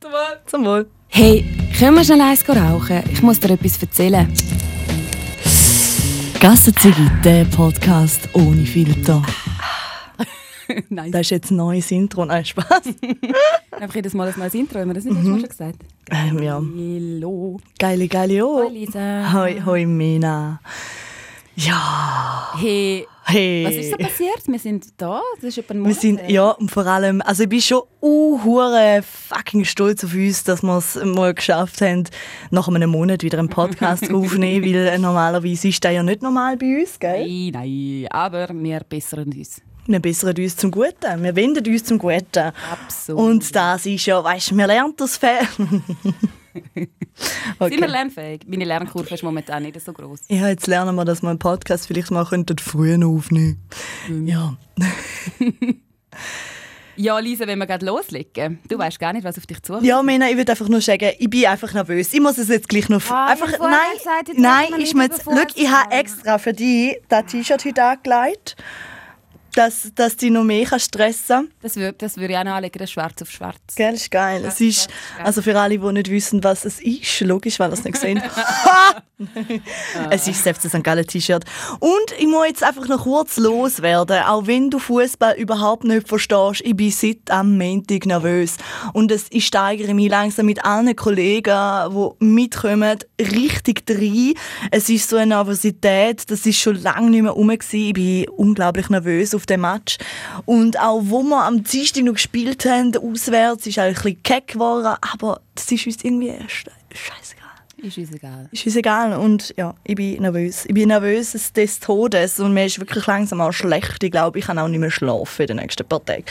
Zum Wohl. Zum Wohl. Hey, können wir schnell eins rauchen? Ich muss dir etwas erzählen. Gassenzigi, der Podcast ohne Filter. Nein, Das ist jetzt ein neues Intro. Nein, Spaß. einfach jedes Mal ein neues Intro. Haben wir das nicht Mal schon gesagt? Ähm, ja. Hallo. Geile, geile Hallo, oh. Lisa. Hoi, hoi, Mina. Ja. Hey, Hey. was ist so passiert? Wir sind da. Das ist etwa ein Wir Monat sind, her. ja, und vor allem, also ich bin schon uh, fucking stolz auf uns, dass wir es mal geschafft haben, nach einem Monat wieder einen Podcast aufzunehmen, weil äh, normalerweise ist das ja nicht normal bei uns, gell? Nein, nein, aber wir bessern uns. Wir bessern uns zum Guten, wir wenden uns zum Guten. Absolut. Und das ist ja, weißt du, wir lernen das Fan. Sind wir lernfähig? Meine Lernkurve ist momentan nicht so groß. Ja, jetzt lernen wir, dass wir einen Podcast vielleicht mal könnten früher aufnehmen Ja. Ja, Lisa, wenn wir gerade loslegen. Du weißt gar nicht, was auf dich zukommt. Ja, Mena, ich würde einfach nur sagen, ich bin einfach nervös. Ich muss es jetzt gleich noch... Ah, einfach, ich nein, gesagt, nein, mir jetzt... Schau, ich habe extra für dich das T-Shirt heute angelegt, dass, dass dich noch mehr kannst stressen Das würde das würd ich auch noch anlegen, das schwarz auf schwarz. Gell, ist geil. Es ist, also für alle, die nicht wissen, was es ist, logisch, weil ihr es nicht gesehen Es ist das FC St. Gallen T-Shirt. Und ich muss jetzt einfach noch kurz loswerden, auch wenn du Fußball überhaupt nicht verstehst, ich bin seit am Montag nervös. Und es, ich steigere mich langsam mit allen Kollegen, die mitkommen, richtig rein. Es ist so eine Nervosität, das ist schon lange nicht mehr rum. Ich bin unglaublich nervös auf dem Match. Und auch wo wir am Dienstag noch gespielt haben, auswärts, ist eigentlich ein bisschen keck geworden, aber das ist uns irgendwie scheißegal. Ist uns egal. Ist uns egal und ja, ich bin nervös. Ich bin nervös des- des Todes und mir ist wirklich langsam auch schlecht. Ich glaube, ich kann auch nicht mehr schlafen in den nächsten paar Tagen.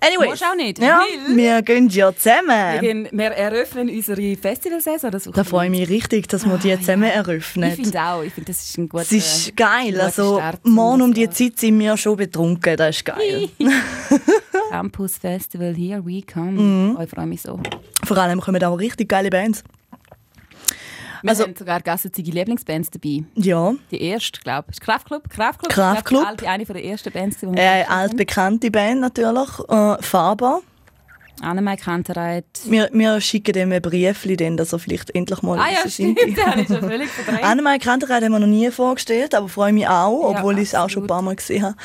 Anyway. Musst auch nicht, Ja, wir gehen ja Wir, zusammen. gehen, wir eröffnen unsere Festivalsaison. Das Da freue ich mich richtig, dass wir die zusammen Ich eröffnen. finde auch. Ich finde, das ist ein guter Es ist geil. Also, Start morgen um die Zeit sind wir schon betrunken. Das ist geil. Campus Festival, here we come. Mhm. Oh, ich freue mich so. Vor allem kommen auch richtig geile Bands. Wir Also- haben sogar gassenzige Lieblingsbands dabei. Ja, Die erste, glaube ich. Kraftklub? Kraftklub. Ich glaub, eine der ersten Bands, die wir äh, altbekannte Band natürlich. Äh, Faber. Annemai Kantereit. Wir, wir schicken dem ein Briefchen, dann, dass er vielleicht endlich mal Ah ja, stimmt. Den habe ich schon völlig verdrängt. Annemarie Kantereit haben wir noch nie vorgestellt, aber freue mich auch, Ja, obwohl ich es auch schon ein paar Mal gesehen habe.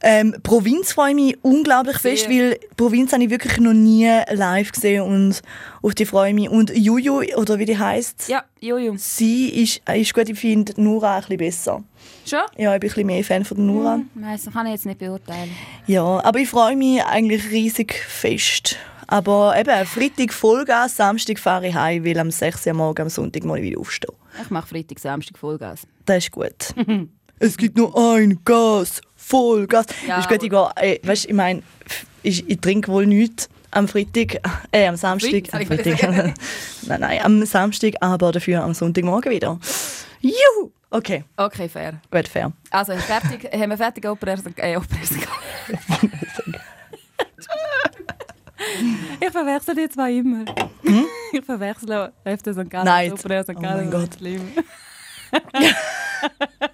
Ähm, Provinz freue ich mich unglaublich Sehr. fest, weil Provinz habe ich wirklich noch nie live gesehen und auf die freue ich mich. Und Juju, oder wie die heißt, Ja, Jojo. sie ist, ist gut, ich finde Nura ein bisschen besser. Schon? Ja, ich bin ein bisschen mehr Fan von Nura. Nein, das kann ich jetzt nicht beurteilen. Ja, aber ich freue mich eigentlich riesig fest. Aber eben, Freitag Vollgas, Samstag fahre ich heim, weil am 6 Uhr morgen am Sonntag mal wieder aufstehen. Ich mache Freitag, Samstag Vollgas. Das ist gut. es gibt nur ein Gas, Vollgas. Ja, ich, gehe, äh, weißt, ich meine, ich, ich trinke wohl nichts am Freitag, äh, am Samstag. Am Freitag. nein, nein, am Samstag, aber dafür am Sonntagmorgen wieder. Juhu! Okay, Okay, fair. gut, fair. Also, fertig, haben wir fertig Opera äh, Ich verwechsel die zwei immer. Ich verwechsel öfter St. Gallen und Opera St. Oh Gallen. mein Das Gott.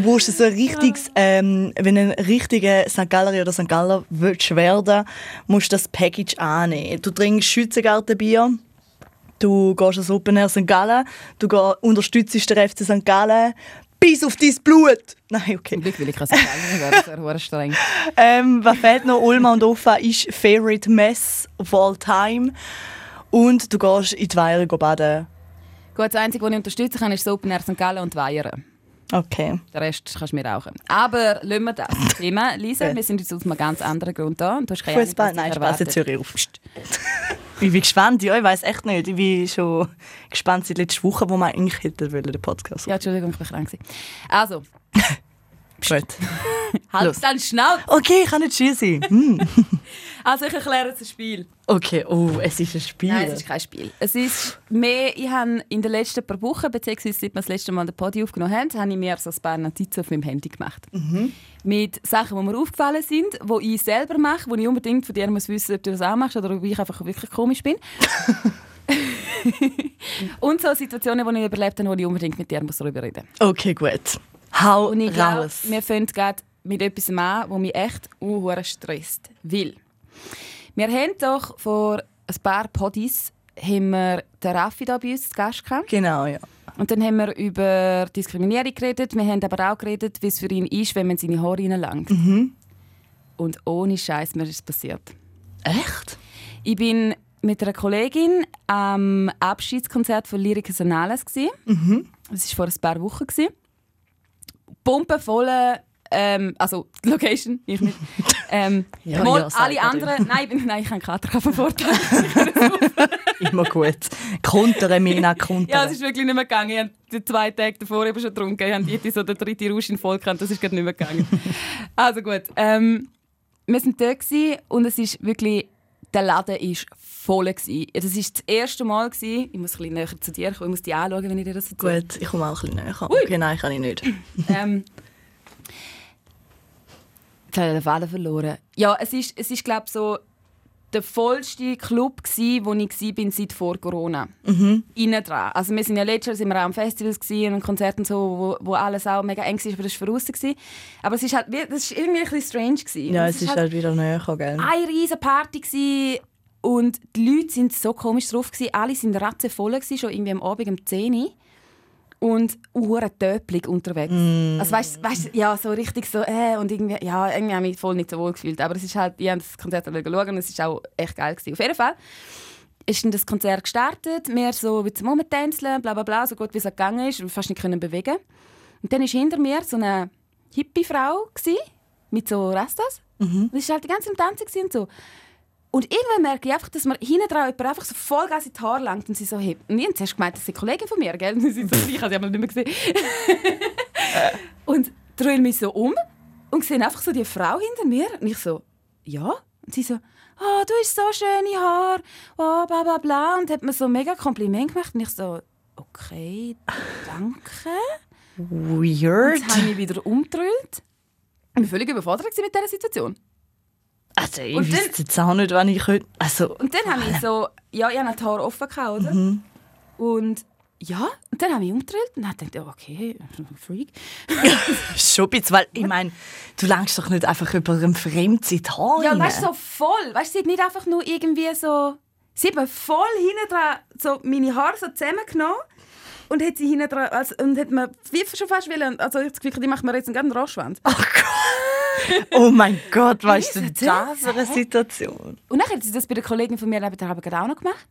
Du brauchst so ein richtiges, ähm, wenn ein richtiger St. Gallery oder St. Galler willst werden, musst du das Package annehmen. Du trinkst Schützengartenbier, du gehst ans Open Air St. Gallen, du geh, unterstützt den FC St. Gallen bis auf dein Blut. Nein, Zum okay. Glück will ich werden, das wäre streng. Ähm, was fehlt noch? Ulma und Offa ist Favorite Mess of all time. Und du gehst in die Weihre baden. Gut, das Einzige, was ich unterstützen kann, ist das Open Air St. Gallen und Weihern. Okay. Den Rest kannst du mir rauchen. Aber lassen wir das Thema. Lisa, wir sind jetzt aus einem ganz anderen Grund da. Und du hast keine Ahnung, Fußball? was Nein, Spaß, jetzt höre ich auf. Ich bin gespannt, ja, ich weiß echt nicht. Ich bin schon gespannt seit letzter Woche, wo wir eigentlich hätten wollen, den Podcast. Ja, Entschuldigung, ich war krank. Also, Gut. halt dann Schnauze. Okay, ich kann nicht schießen. Hm. Also, ich erkläre jetzt ein Spiel. Okay, oh, es ist ein Spiel. Nein, es ist kein Spiel. Es ist mehr, ich habe in den letzten paar Wochen, beziehungsweise seit wir das letzte Mal den Podi aufgenommen haben, habe ich mir so ein paar Notizen auf meinem Handy gemacht. Mit Sachen, die mir aufgefallen sind, die ich selber mache, wo ich unbedingt von dir muss wissen, ob du das auch machst oder ob ich einfach wirklich komisch bin. Und so Situationen, die ich überlebt habe, wo ich unbedingt mit dir muss darüber reden muss. Okay, gut. Hau Und ich glaube, raus. wir fangen gerade mit etwas an, das mich echt unhuere stresst. Weil wir haben doch vor ein paar Podis haben wir den Raffi da bei uns zu Gast gehabt. Genau, ja. Und dann haben wir über Diskriminierung geredet. Wir haben aber auch geredet, wie es für ihn ist, wenn man seine Haare reinlangt. Mhm. Und ohne Scheiß, mir ist es passiert. Echt? Ich bin mit einer Kollegin am Abschiedskonzert von Lyrica Sonales. Mhm. Das war vor ein paar Wochen. Pumpenvolle, ähm, also die Location, ich nicht. Ähm, Ja, mal ja, alle anderen, nein, nein, ich habe keinen Kater vom Vorteil. Immer gut. Kontere, Mina, Ja, kontere. es ist wirklich nicht mehr gegangen. Ich habe die zwei Tage davor eben schon getrunken. Ich habe die so den dritten Rausch in voll gehabt. Das ist gerade nicht mehr gegangen. also gut. Ähm, wir waren gewesen und es ist wirklich... Der Laden war voll. Gewesen. Das war das erste Mal. Gewesen. Ich muss ein bisschen näher zu dir kommen. Ich muss dich anschauen, wenn ich dir das erzähle. Gut, ich komme auch ein bisschen näher. Okay, nein, kann ich nicht. ähm, jetzt habe ich den Faden verloren. Ja, es ist, es ist glaube so der vollste Club gsi, wo ich gsi bin seit vor Corona. Mhm. Innen dran. Also wir sind ja letztes Jahr sind wir auch am Festivals gsi und Konzerten so, wo, wo alles auch mega eng war, aber das war gsi. Aber es ist halt, wie- das ist irgendwie ein bisschen strange gsi. Ja, es ist halt wieder näher, gell? eine riesige Party gsi und die Leute sind so komisch drauf gsi. Alle sind ratzevoll gsi, schon irgendwie am Abend um 10 Uhr. Und hure töplig unterwegs. Also weißt, weißt, ja, so richtig so, äh, und irgendwie, ja, irgendwie habe ich mich voll nicht so wohl gefühlt. Aber es ist halt, ich habe das Konzert schauen und es ist auch echt geil gewesen. Auf jeden Fall ist dann das Konzert gestartet, wir so wie zum Rumtänzeln, bla bla bla, so gut wie es gegangen ist, fast nicht können bewegen. Und dann ist hinter mir so eine Hippie-Frau gsi, mit so Rastas. Und sie war halt die ganze Zeit am Tanzen und so. Und irgendwann merke ich einfach, dass mir hinten dran jemand einfach so Vollgas in die Haare langt und sie so hebt. Und ich habe zuerst gemeint, das ist eine Kollegin von mir, gell? Und sie so, ich habe sie nicht mehr gesehen. und drehe mich so um und sehe einfach so die Frau hinter mir. Und ich so, ja? Und sie so, oh, du hast so schöne Haare, oh, bla bla bla. Und hat mir so ein mega Kompliment gemacht. Und ich so, okay, danke. Weird. Und habe ich mich wieder umgedreht. Ich war völlig überfordert mit dieser Situation. Also, ich Und dann- wüsste jetzt auch nicht, wann ich könnte. Also, Und dann habe ich so, ja, ich hatte die Haare offen, gehabt, oder? Und ja, und dann habe ich umgedreht und habe gedacht, okay, Freak. schon ein bisschen, weil ich meine, du langst doch nicht einfach über einen Fremden in die Haare Ja, weißt du, so voll. Weißt du, sie hat nicht einfach nur irgendwie so. Sie hat mir voll hinten dran so meine Haare so zusammengenommen und hat sie hinten dran. Also, und hat mir wie schon fast wollen. Also, ich habe das Gefühl, die macht mir jetzt einen Roschwand. Oh mein Gott, weißt du, Riesen das für eine Situation? Und dann hat sie das bei der Kollegin von mir gerade auch noch gemacht.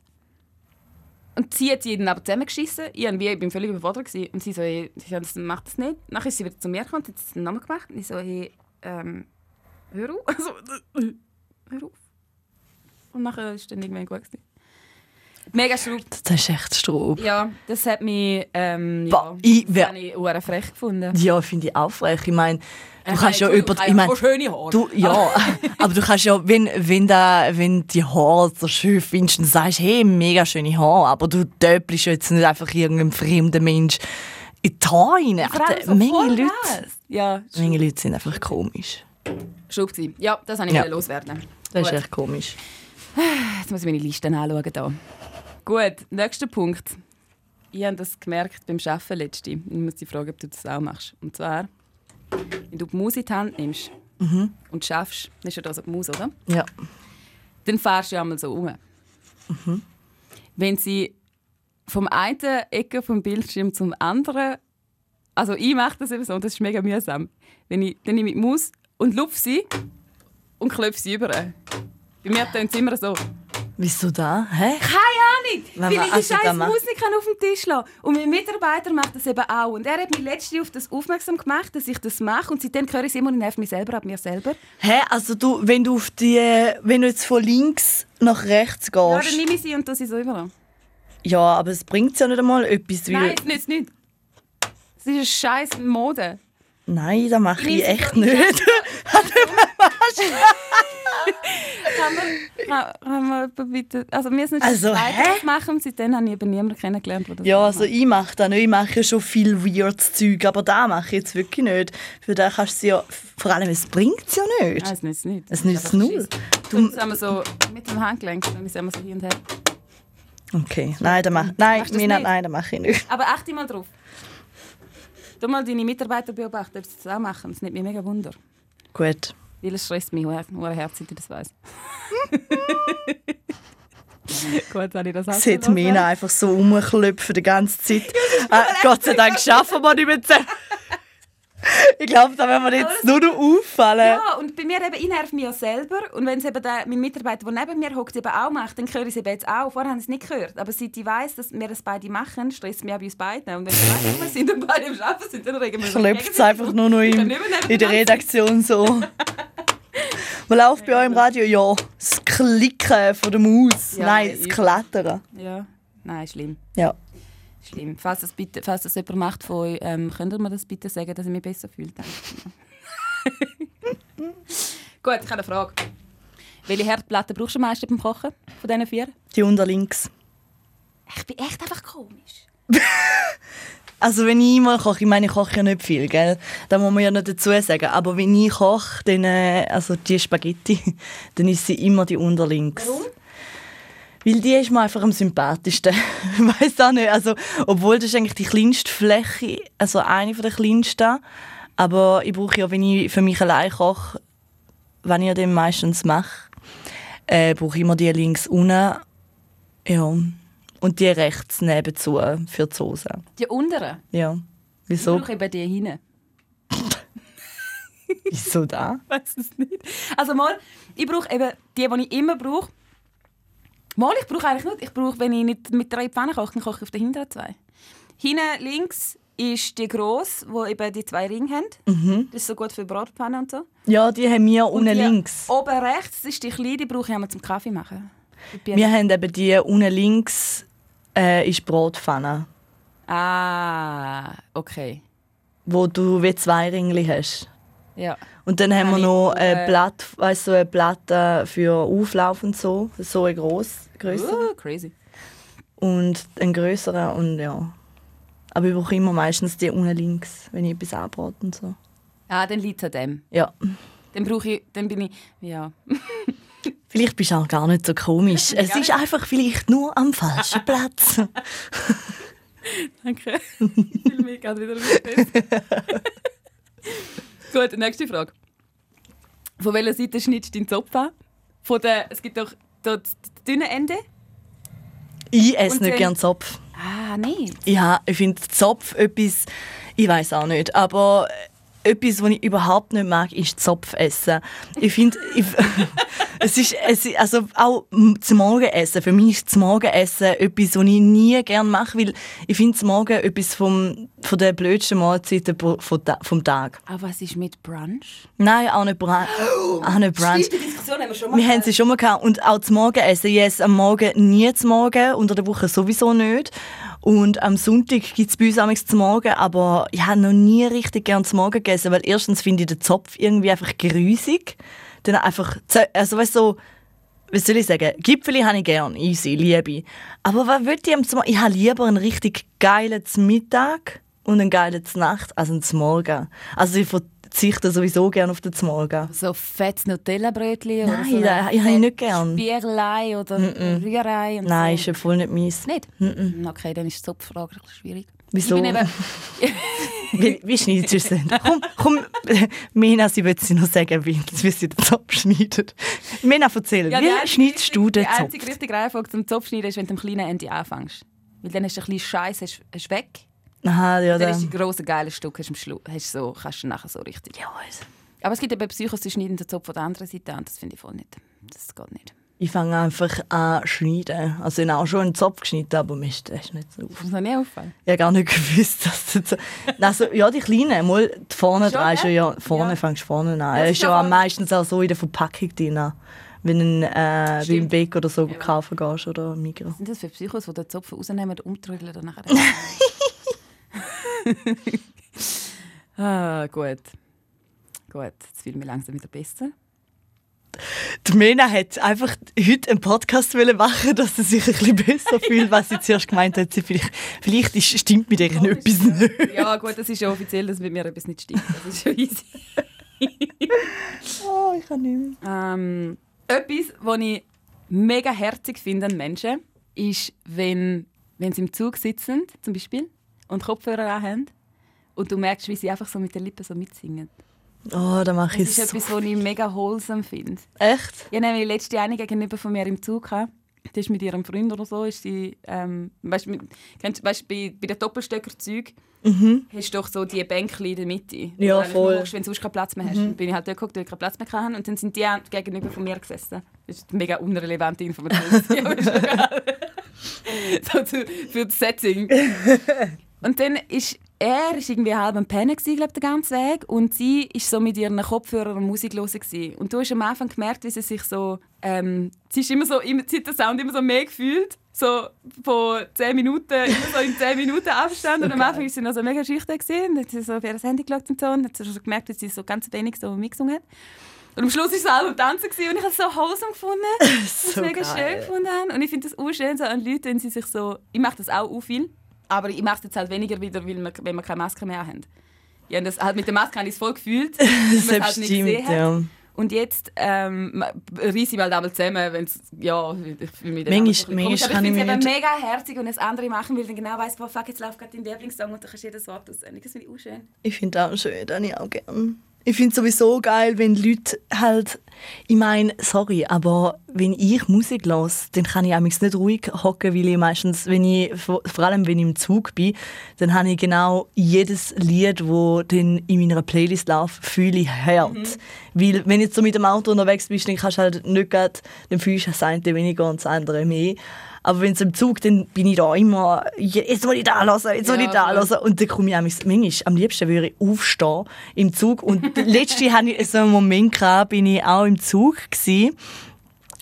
Und sie hat sie dann aber zusammengeschissen. Ich, wie- ich bin völlig überfordert. Gewesen. Und sie so, hey, das- macht das nicht. Dann ist sie wieder zu mir gekommen und hat es nochmal gemacht. Und ich so, hey, ähm, hör auf. Also, hör auf. Und nachher ist dann irgendwann gut. Gewesen. Mega schraub. Das ist echt Stroh. Ja, das hat mich, ähm, ja, ich das ich hure frech gefunden. Ja, finde ich auch frech. Ich meine, du Äh, kannst ja über... ich Ich meine, habe schöne Haare. Du, ja, aber du kannst ja, wenn, wenn, da, wenn die Haare so schön findest, dann sagst du, hey, mega schöne Haare, aber du töpelst jetzt nicht einfach irgendeinem fremden Mensch in die Haare rein. Ach, so Menge Leute. Ja, Menge Leute sind einfach komisch. gewesen. Ja, das habe ich Ja. wollte loswerden. Das ist Gut. echt komisch. Jetzt muss ich meine Liste anschauen. Da. Gut, nächster Punkt. Ich habe das gemerkt beim Arbeiten letzte. Ich muss dich fragen, ob du das auch machst. Und zwar, wenn du die Maus in die Hand nimmst und schaffst, das ist ja da so die Maus, oder? Ja. Dann fährst du ja einmal so um. Wenn sie vom einen Ecke vom Bildschirm zum anderen, also ich mache das eben so und das ist mega mühsam. Wenn ich, dann nehme ich die Maus und lupfe sie und klopfe sie über. Bei mir tönt es immer so. Wieso da? Hä? Keine Ahnung, weil ich die scheiß Musik auf dem Tisch lasse. Und mein Mitarbeiter macht das eben auch. Und er hat mich letztens auf das aufmerksam gemacht, dass ich das mache. Und seitdem höre ich es immer und nervt mich selber ab mir selber. Hä? Also du, wenn du auf die, wenn du jetzt von links nach rechts Ja, dann gehst. nehme ich sie und tue sie so überall. Ja, aber es bringt ja nicht einmal etwas. Nein, es nützt nicht. Es ist eine scheiß Mode. Nein, das mache ich echt nicht. Kann man, kann, man bitte... Also wir sind Also, das machen. Und seitdem habe ich eben niemanden kennengelernt, der das Ja, macht. also ich mache das nicht. Ich mache ja schon viel weirdes Zeug, aber da mache ich jetzt wirklich nicht. Für das kannst du ja, vor allem es bringt es ja nicht. Nein, es nützt nicht. Es nützt null. Du haben wir so mit dem Handgelenk, dann ist immer so hin und her. Okay, nein, das mache nein, Mina, nicht? nein, das mache ich nicht. Aber achte mal drauf. Du mal deine Mitarbeiter beobachten, ob sie das auch machen. Das nimmt mich mega Wunder. Gut. Weil es stresst mich, hure herzlich, ich das weiss. Gut, habe ich das auch Sieht so Mena einfach so rumklopfen die ganze Zeit. äh, Gott sei Dank schaffen wir nicht mehr zusammen. Ich glaube, da werden wir jetzt nur noch auffallen. Ja, und bei mir eben, ich nerv mich ja selber. Und wenn es eben der, mein Mitarbeiter, der neben mir hockt, eben auch macht, dann höre ich es eben jetzt auch. Vorher haben sie es nicht gehört. Aber seit ich weiss, dass wir das beide machen, stresst mich auch bei uns beiden. Und wenn wir wir sind und beide am Arbeiten sind, dann regen wir uns es einfach nur noch im, in der Redaktion so. Was läuft bei euch im Radio? Ja, das Klicken von der Maus. Ja, Nein, das Klettern. Ja, nein, schlimm. Ja. Schlimm. Falls das, bitte, falls das jemand macht von euch, ähm, könnt ihr mir das bitte sagen, dass ich mich besser fühle? Gut, ich habe eine Frage. Welche Herdplatte brauchst du am meisten beim Kochen von diesen vier? Die unter links. Ich bin echt einfach komisch. Also wenn ich mal koche, ich meine, ich koche ja nicht viel, gell? Da muss man ja nicht dazu sagen. Aber wenn ich koche, dann, äh, also die Spaghetti, dann ist sie immer die unterlinks. Warum? Weil die ist mir einfach am sympathischsten. ich weiß auch nicht. Also, obwohl das ist eigentlich die kleinste Fläche, also eine von der kleinsten. Aber ich brauche ja, wenn ich für mich allein koche, wenn ich das meistens mache, äh, brauche ich immer die links unten. Ja. Und die rechts nebenzu für die Soße. Die unteren? Ja. Ich Wieso? brauche eben die hinten. Wieso da? Ich weiß es nicht. Also mal, ich brauche eben die, die ich immer brauche. Mal, ich brauche eigentlich nicht. Ich brauche, wenn ich nicht mit drei Pfannen koche, dann koche ich auf den hinteren zwei. Hinten links ist die grosse, wo eben die zwei Ringe haben. Das ist so gut für Bratpfannen und so. Ja, die haben wir unten links. Oben rechts ist die kleine, die brauche ich einmal zum Kaffee machen. Wir haben eben die unten links äh, ist Bratpfanne, Ah, okay. wo du wie zwei Ringli hast. Ja. Und dann haben wir noch äh, ein Blatt, weißt, so ein Blatt äh, für Auflauf und so, so ein grösser Uh, crazy. und ein größerer und ja. Aber ich brauche immer meistens die unten links, wenn ich etwas anbrate und so. Ah, dann liegt an dem. Ja. Dann brauche ich, dann bin ich, ja. Vielleicht bist du auch gar nicht so komisch. Es ist einfach vielleicht nur am falschen Platz. Danke. Ich fühle mich gerade wieder ein bisschen besser. Gut, nächste Frage. Von welcher Seite schneidest du deinen Zopf an? Von der, es gibt doch das dünne Ende. Ich esse Und nicht gern Zopf. Ah, nein. Ja, ich finde Zopf etwas, ich weiß auch nicht, aber etwas, was ich überhaupt nicht mag, ist Zopf essen. Ich finde, es ist, es ist also auch zum Morgenessen. Für mich ist das Morgenessen etwas, was ich nie gerne mache, weil ich finde das Morgen etwas vom, von der blödsten Mahlzeiten vom Ta- vom Tag. Aber was ist mit Brunch? Nein, auch nicht Brunch. Auch nicht Brunch. die Diskussion haben wir schon Wir haben sie schon mal gehabt. Und auch zum Morgenessen. Ich esse am Morgen nie zum Morgen, unter der Woche sowieso nicht. Und am Sonntag gibt es bei uns amigs zum Morgen, aber ich habe noch nie richtig gern zum Morgen gegessen, weil erstens finde ich den Zopf irgendwie einfach grusig. Dann einfach, also weißt du, so, was soll ich sagen, Gipfeli habe ich gern, easy, liebe. Aber was will ich am zum Ich habe lieber einen richtig geilen Mittag und einen geilen Nacht als einen Morgen. Also ich verzichte sowieso gerne auf den Morgen. So fettes Nutella-Brötchen oder Nein, so das habe ich nicht gern. Bierlei oder Rührei und Nein, so. ist ja voll nicht meins. Nicht? Mm, Okay, dann ist die Zopffrage ein bisschen schwierig. Wieso? Ich bin eben, Wie, wie schneidest du es denn? Komm, komm, Mena, sie will sie noch sagen, wie, wie sie den Zopf schneidet. Mena, erzähl, Ja, die wie schneidest du den Die Zopf? einzige richtige Reihenfolge zum Zopfschneiden ist, wenn du am kleinen Ende anfängst. Weil dann hast du ein bisschen Scheiß hast, hast weg. Aha, ja, Dann da. ist die grosse geile Stück hast Schluss. Hast so, kannst du nachher so richtig. Ja, also. Aber es gibt eben Psychos, die schneiden den Zopf von der anderen Seite an. Das finde ich voll nicht. Das geht nicht. Ich fange einfach an zu schneiden. Also ich habe auch schon einen Zopf geschnitten, aber mir ist das nicht so auf. Das ist mir nicht auffallen. Ich habe gar nicht gewusst, dass das so... Also, ja, die kleinen, mal die vorne gell? schon, ja, vorne Ja. fängst du vorne an. Er das ist ja meistens auch so in der Verpackung drin. Wenn du äh, beim. Bäck oder so Ja. kaufen gehst oder Migros. Sind das für Psychos, die den Zopf rausnehmen und umtrödeln und nachher... ah, gut. Gut, jetzt fühle ich mich langsam wieder besser. Die Mena hat einfach heute einen Podcast machen, dass sie sich ein bisschen besser fühlt, was sie zuerst gemeint hat. Sie vielleicht, vielleicht ist, stimmt mit ihr etwas nicht. Ja gut, das ist ja offiziell, dass mit mir etwas nicht stimmt. Das ist schon easy. Oh, ich kann nicht mehr. Ähm, etwas, was ich mega herzig finde an Menschen, ist, wenn, wenn sie im Zug sitzen, zum Beispiel, und Kopfhörer haben und du merkst, wie sie einfach so mit den Lippen so mitsingen. Oh, da mache Das ich ist so. etwas, was ich mega wholesome finde. Echt? Ich nämlich letzte eine gegenüber von mir im Zug. gehabt. die ist mit ihrem Freund oder so, ist sie, ähm, weißt, mit, kennst, weißt, bei, bei den Doppelstöcker-Zeug Mhm. hast du doch so die Bänkchen in der Mitte. Ja, voll. hockst, wenn du sonst keinen Platz mehr hast. Dann bin ich halt dort geguckt, weil ich keinen Platz mehr hatte. Und dann sind die gegenüber von mir gesessen. Das ist eine mega unrelevante Information. so zu, für das Setting. Und dann ist er ist irgendwie halb am Pennen gewesen, glaub, den ganzen Weg und sie ist so mit ihren Kopfhörern und Musik los. Und du hast am Anfang gemerkt, wie sie sich so, ähm, sie ist immer so, immer, sie hat den Sound immer so mehr gefühlt, so von 10 Minuten, immer so in 10 Minuten Abstand. und am Anfang ist sie noch so mega schüchtern gewesen, dann hat sie so auf ihr Handy geschaut und so und hat sie schon gemerkt, dass sie so ganz wenig so mitgesungen hat. Und am Schluss war sie alle am Tanzen gewesen, und ich habe es so wholesome gefunden, was So mega geil. schön gefunden. Und ich finde das auch schön so an Leuten, wenn sie sich so, ich mache das auch, auch viel, aber ich mache es jetzt halt weniger wieder, weil wir, wenn wir keine Maske mehr haben. Ja, das, halt mit der Maske habe ich es voll gefühlt, weil man es halt nicht stimmt, gesehen hat. ja. Und jetzt ähm, reisse ich mal einmal zusammen, wenn es, ja, ich fühle mich dann Manchmal- manchmal komisch. Aber ich finde es mega herzig und das andere machen will, dann genau weiss, boah, fuck, jetzt läuft gerade dein Lieblingssong und du kannst jedes Wort auswendig. Das finde ich auch schön. Ich finde auch schön, das habe ich auch gern. Ich finde sowieso geil, wenn Leute halt, ich meine, sorry, aber wenn ich Musik höre, dann kann ich amigs nicht ruhig hocken, weil ich meistens, wenn ich, vor allem wenn ich im Zug bin, dann habe ich genau jedes Lied, das dann in meiner Playlist läuft, fühle ich hart. Weil wenn du jetzt so mit dem Auto unterwegs bist, dann kannst du halt nicht grad, dann fühlst du das eine weniger und das andere mehr. Aber wenn es im Zug, dann bin ich da immer, jetzt will ich da hören, jetzt will Ja, ich da hören. Und dann komme ich amigs- manchmal, am liebsten würde ich aufstehen im Zug. Und letzte hatte ich so einen Moment, gehabt, bin ich auch im Zug gewesen,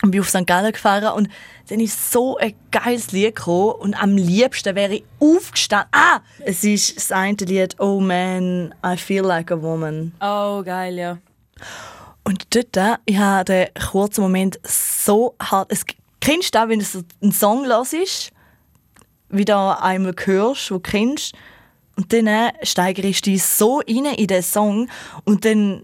und bin auf St. Gallen gefahren und dann ist so ein geiles Lied gekommen und am liebsten wäre ich aufgestanden. Ah, es ist das eine Lied «Oh man, I feel like a woman». Oh, geil, ja. Und dort, ich habe den kurzen Moment so hart... Es, kennst du das, wenn du einen Song hörst, wieder einmal hörst, den du kennst, und dann steigerst du dich so rein in den Song und dann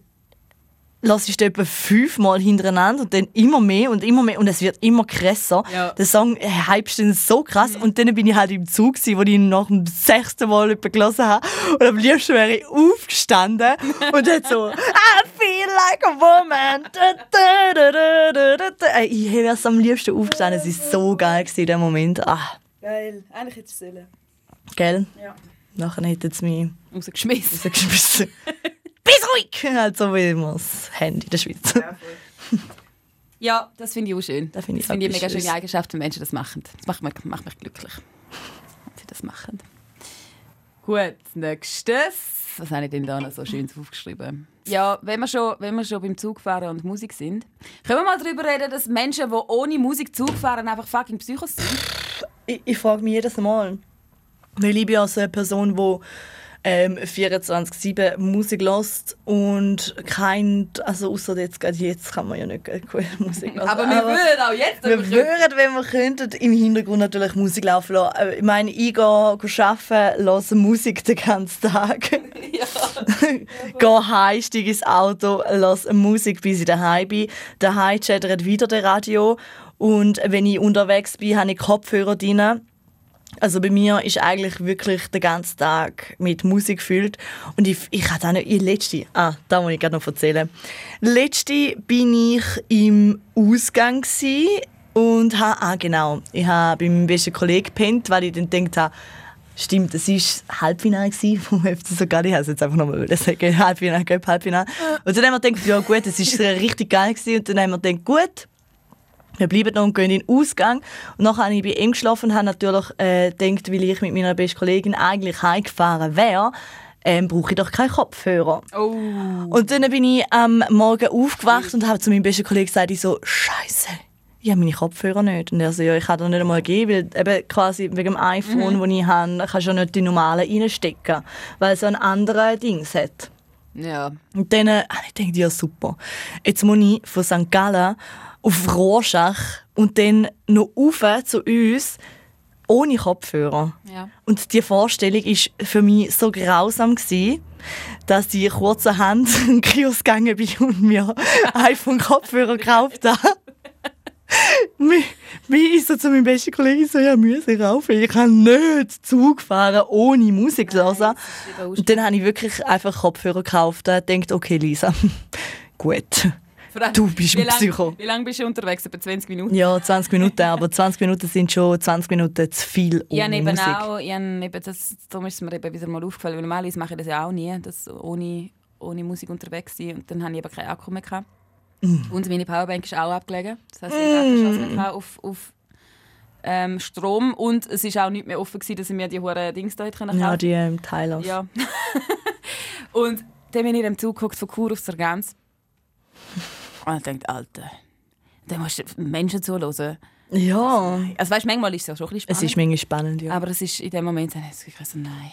lass ich etwa fünfmal hintereinander und dann immer mehr und immer mehr und es wird immer krasser. Ja. Der Song äh, hypst dann so krass und dann bin ich halt im Zug, gewesen, wo ich ihn nach dem sechsten Mal etwa gelesen habe und am liebsten wäre ich aufgestanden und dann so I feel like a woman. Ich wäre am liebsten aufgestanden. Es war so geil gewesen, der Moment. Ah, Geil. Eigentlich hätte ich es gell? Ja. Nachher hätten sie mich Rausgeschmissen. rausgeschmissen. Bist ruhig! Halt so wie wir es haben in der Schweiz. Ja, das finde ich auch schön. Das finde ich finde ich eine mega schöne. Eigenschaft, wenn Menschen das machen. Das macht mich, macht mich glücklich, wenn sie das machen. Gut, nächstes. Was habe ich denn da noch so schön aufgeschrieben? Ja, wenn wir, schon, wenn wir schon beim Zugfahren und Musik sind, können wir mal darüber reden, dass Menschen, die ohne Musik Zug fahren, einfach fucking Psychos sind? Ich, ich frage mich jedes Mal. Weil ich bin ja so eine Person, die ähm, 24-7 Musik lässt und kein, also außer jetzt gerade jetzt kann man ja nicht gut Musik hören. Aber wir würden auch jetzt wir würden, wenn wir könnten, im Hintergrund natürlich Musik laufen lassen. Ich meine, ich gehe arbeiten, höre Musik den ganzen Tag. gehe heim, steige ins Auto, höre Musik, bis ich daheim bin. Daheim chattert wieder das Radio. Und wenn ich unterwegs bin, habe ich Kopfhörer drin. Also bei mir ist eigentlich wirklich der ganze Tag mit Musik gefüllt. Und ich, ich hatte auch nicht, ich letzte, ah, da muss ich gerade noch erzählen. Letzte bin ich im Ausgang gsi und habe, ah genau, ich habe bei meinem besten Kollegen gepennt, weil ich dann gedacht habe, Stimmt, es war Halbfinale gsi vom FC sogar. Ich habe es jetzt einfach nochmal sagen. Halbfinale, Halbfinale. Und dann haben wir gedacht, ja gut, es war richtig geil. Gewesen. Und dann haben wir gedacht, gut, wir bleiben noch und gehen in den Ausgang. Und nachher habe ich bei ihm geschlafen und habe natürlich äh, gedacht, weil ich mit meiner besten Kollegin eigentlich heimgefahren wäre, ähm, brauche ich doch keinen Kopfhörer. Oh. Und dann bin ich am Morgen aufgewacht und habe zu meinem besten Kollegen gesagt, ich so, Scheiße, ich habe meine Kopfhörer nicht. Und er so, ja, ich kann dir nicht einmal geben, weil eben quasi wegen dem iPhone, das ich habe, kannst du ja nicht die normalen reinstecken, weil es so ein anderes Dings hat. Ja. Und dann äh, habe ich gedacht, ja super, jetzt muss ich von St. Gallen auf Rorschach und dann noch rauf zu uns ohne Kopfhörer. Ja. Und die Vorstellung war für mich so grausam, gewesen, dass ich kurzerhand in den Kiosk gegangen bin und mir iPhone-Kopfhörer gekauft habe. Mi- Wie ich so zu meinem besten Kollegen so, ja, müssen rauf. Ich kann nicht Zug fahren ohne Musik zu hören. Und dann habe ich wirklich einfach Kopfhörer gekauft und gedacht, okay, Lisa, gut. Du bist ein lang, Psycho. Wie lange bist du unterwegs? Etwa 20 Minuten? Ja, 20 Minuten, aber 20 Minuten sind schon 20 Minuten zu viel ohne eben Musik. auch, ich eben das, darum ist es mir eben wieder mal aufgefallen, weil normalerweise mache ich das ja auch nie, das ohne, ohne Musik unterwegs sein und dann habe ich eben keinen Akku mehr gehabt. Mm. Und meine Powerbank ist auch abgelegen, das heisst, ich habe keine Chance mehr auf, auf ähm, Strom und es ist auch nicht mehr offen gewesen, dass ich mir die hohen Dings da hätte Ja, die ähm, Teile. Ja. und dann bin ich in dem Zug von Chur auf Sargans und ich dachte, Alter, dann musst du Menschen zuhören. ja. Also weißt, manchmal ist es ja schon ein bisschen Es spannend. ist manchmal spannend, ja. Aber es ist in dem Moment dann es so, nein.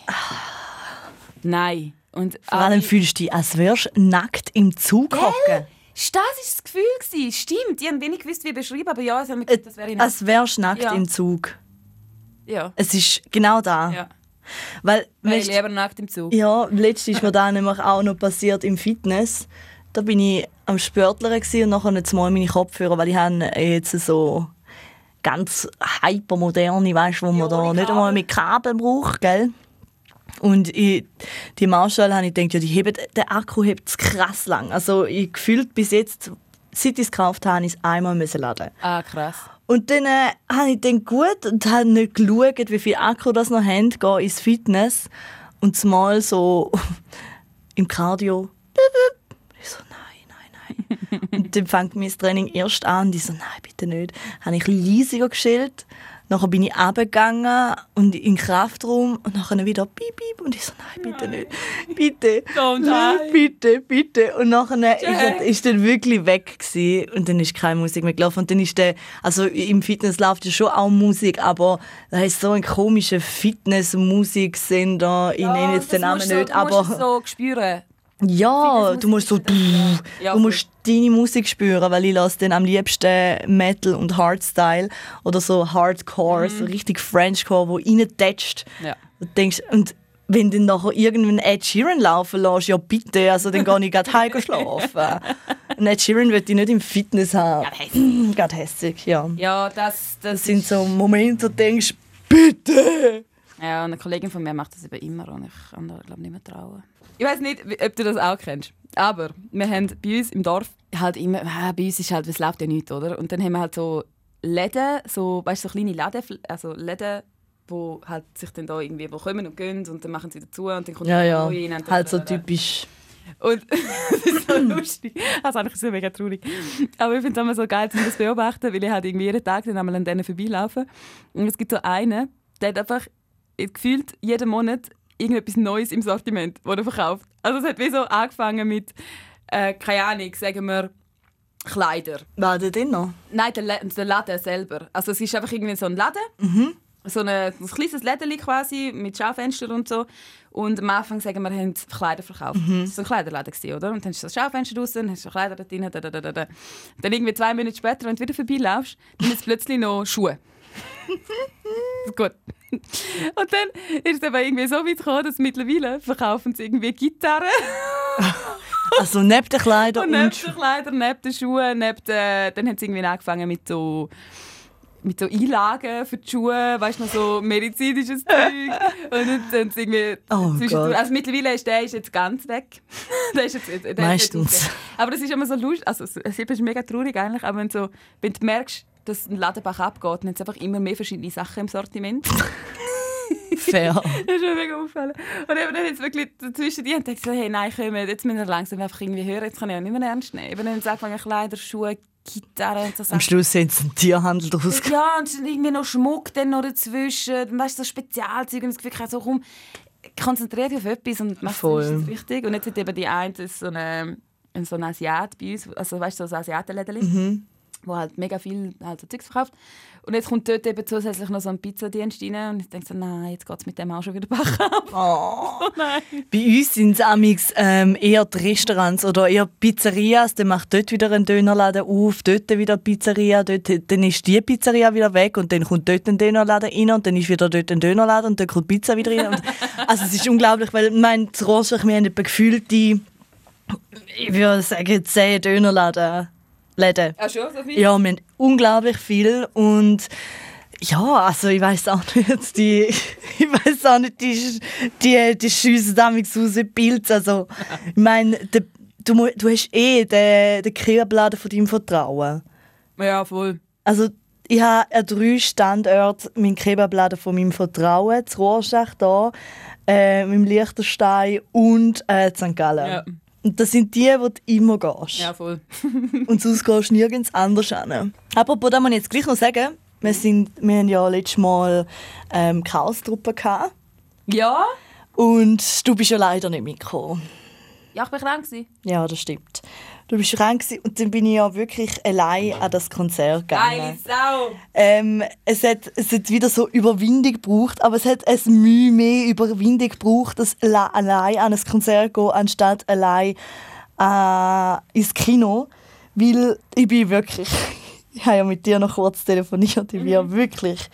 Nein. Und Vor allem alle- fühlst du dich, als wärst du nackt im Zug hocken. das war das Gefühl. Gewesen. Stimmt, ich habe wenig gewusst, wie beschrieben, aber ja, gesagt, das wäre ich Als wärst du nackt Ja. im Zug. Ja. Es ist genau da. ja. Weil, Wäre ich lieber nackt im Zug. ja, letztes ist mir da nämlich auch noch passiert im Fitness. Da bin ich am Spörtlern und nachher jetzt mal meine Kopfhörer, weil ich habe jetzt so ganz hypermoderne, weißt, wo man da ohne nicht einmal mit Kabel braucht, gell? Und ich, die Marshall habe ich gedacht, ja, die heben, der Akku hebt es krass lang. Also ich gefühlt bis jetzt, seit ich es gekauft habe, ich es einmal müssen laden. Ah, krass. Und dann äh, habe ich dann gut und habe nicht geschaut, wie viel Akku das noch haben, gehe ins Fitness und zumal so im Cardio. Ich so, nein, nein, nein. Und dann fängt mein Training erst an und ich so, nein, bitte nicht. Habe ich leisiger gestellt. Nachher bin ich runtergegangen und in den Kraftraum und nachher wieder piep, piep. Und ich so, nein, bitte nicht. Bitte. Don't Nein, bitte, bitte. Und nachher ist, Jack. er- ist dann wirklich weg gewesen. und dann ist keine Musik mehr gelaufen. Und dann ist der, also im Fitness läuft ja schon auch Musik, aber da ist so ein komischer Fitness-Musiksender. Ich nenne jetzt den Namen nicht, so, du musst es so spüren. ja, du musst so, Ja, du musst deine Musik spüren, weil ich lasse dann am liebsten Metal und Hardstyle oder so Hardcore, so richtig Frenchcore, wo reintätscht. Ja. Und denkst, und wenn du dann nachher irgendeinen Ed Sheeran laufen lässt, ja bitte, also dann gehe ich gerade heim schlafen. Und Ed Sheeran will ich nicht im Fitness haben. Gerade hässig, ja. Ja, das, das, Das sind so Momente, wo du denkst, bitte! Ja, eine Kollegin von mir macht das eben immer und ich kann da glaube nicht mehr trauen. Ich weiß nicht, ob du das auch kennst, aber wir haben bei uns im Dorf halt immer, ah, bei uns ist halt, es läuft ja nichts, oder? Und dann haben wir halt so Läden, so, weißt du, so kleine Läden, also Läden, wo halt sich dann da irgendwie wo kommen und gehen und dann machen sie dazu und dann kommt Ja, ja, neue rein halt so typisch. Und das ist so lustig. Das ist eigentlich so mega traurig. Aber ich finde es immer so geil, um das zu beobachten, weil ich halt irgendwie jeden Tag dann einmal an denen vorbeilaufe. Und es gibt so einen, der hat einfach gefühlt jeden Monat irgendetwas Neues im Sortiment, das er verkauft. Also es hat wie so angefangen mit, äh, keine Ahnung, sagen wir, Kleider. War der denn noch? Nein, der, der Laden selber. Also es ist einfach irgendwie so ein Laden. So eine, ein kleines Läden quasi mit Schaufenstern und so. Und am Anfang sagen wir, haben Kleider verkauft. Das war ein Kleiderladen, gewesen, oder? Und dann ist das Schaufenster draußen, dann hast du Kleider da drin. Da, da, da, da, da. Dann irgendwie zwei Minuten später, wenn du wieder vorbeilaufst, dann ist plötzlich noch Schuhe. Gut. Und dann ist es aber irgendwie so weit gekommen, dass mittlerweile verkaufen sie irgendwie Gitarren Also neben den Kleidern und und, neben den Kleidern, neben den Schuhen, neben den, dann haben sie irgendwie angefangen mit so mit so Einlagen für die Schuhe, weißt du, noch so medizinisches Zeug. Und dann haben sie irgendwie Oh zwischendurch-. Also mittlerweile ist der ist jetzt ganz weg. der ist jetzt, der ist jetzt Meistens. Aber das ist immer so lustig, also es es ist mega traurig eigentlich, aber wenn, so, wenn du merkst, dass ein Ladenbach abgeht, hat es einfach immer mehr verschiedene Sachen im Sortiment. fair. Das ist mir mega aufgefallen. Und eben dann jetzt wirklich zwischen die und dachte so, hey, nein, komm, jetzt müssen wir langsam einfach irgendwie hören, jetzt kann ich auch nicht mehr ernst nehmen. Eben dann haben sie angefangen, Kleider, Schuhe, Gitarre und so Am Sachen. Schluss haben sie einen Tierhandel gemacht. Ja, und irgendwie noch Schmuck dann noch dazwischen, dann weißt du, so Spezialzeug und das Gefühl, so, komm, konzentriere dich auf etwas und mach es richtig. Und jetzt hat eben die eine so eine, so ein Asiat bei uns, also weißt du, so ein Asiatenläden, wo halt mega viel halt so Zeugs verkauft. Und jetzt kommt dort eben zusätzlich noch so ein Pizzadienst rein und ich denke so, nein, jetzt geht es mit dem auch schon wieder Bach ab. Oh. nein. Bei uns sind es amix, ähm, eher die Restaurants oder eher Pizzerias. Dann macht dort wieder ein Dönerladen auf, dort wieder eine Pizzeria, dort, dann ist die Pizzeria wieder weg und dann kommt dort ein Dönerladen rein und dann ist wieder dort ein Dönerladen und dann kommt die Pizza wieder rein. Und, also es ist unglaublich, weil mein Rorschach, wir haben etwa gefühlt die, ich würde sagen, zehn Dönerläden. Läden. Ach schon, so viel? Ja, wir haben unglaublich viel und ja, also ich weiß auch nicht, die, ich weiß auch nicht, die, die, die schiessen damals raus Pilze. Also, ich meine, der, du, du hast eh den, den Kerbladen von deinem Vertrauen. Ja, voll. Also, ich habe an drei Standorten meinen Kebabladen von meinem Vertrauen, das Rorschach hier, äh, mit dem Liechtenstein und äh, St. Gallen. Ja. Und das sind die, wo du immer gehst. Ja, voll. Und sonst gehst du nirgends anders hin. Apropos, da muss ich jetzt gleich noch sagen, wir, sind, wir haben ja letztes Mal ähm, Chaos-Truppe gehabt. Ja? Und du bist ja leider nicht mitgekommen. Ja, ich war krank. gewesen. Ja, das stimmt. Du bist krank gewesen und dann bin ich ja wirklich allein an das Konzert Geile gegangen. Sau! Ähm, es, hat, es hat wieder so Überwindung gebraucht, aber es hat es Mühe mehr Überwindung gebraucht, das allein an ein Konzert zu gehen, anstatt allein äh, ins Kino. Weil ich bin wirklich, ich habe ja mit dir noch kurz telefoniert, ich bin ja wirklich,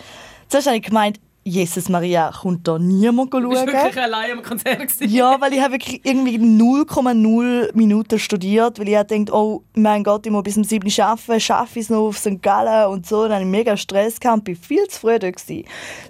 zuerst habe ich gemeint, Jesus Maria, kommt da niemand Du bist schauen? wirklich allein am Konzert. gewesen. Ja, weil ich habe wirklich irgendwie 0,0 Minuten studiert, weil ich habe gedacht, oh mein Gott, ich muss bis zum 7. Uhr arbeiten, schaffe ich es noch auf St. Gallen und so. Dann hatte ich mega Stress, gehabt, ich war viel zu früh da. gewesen.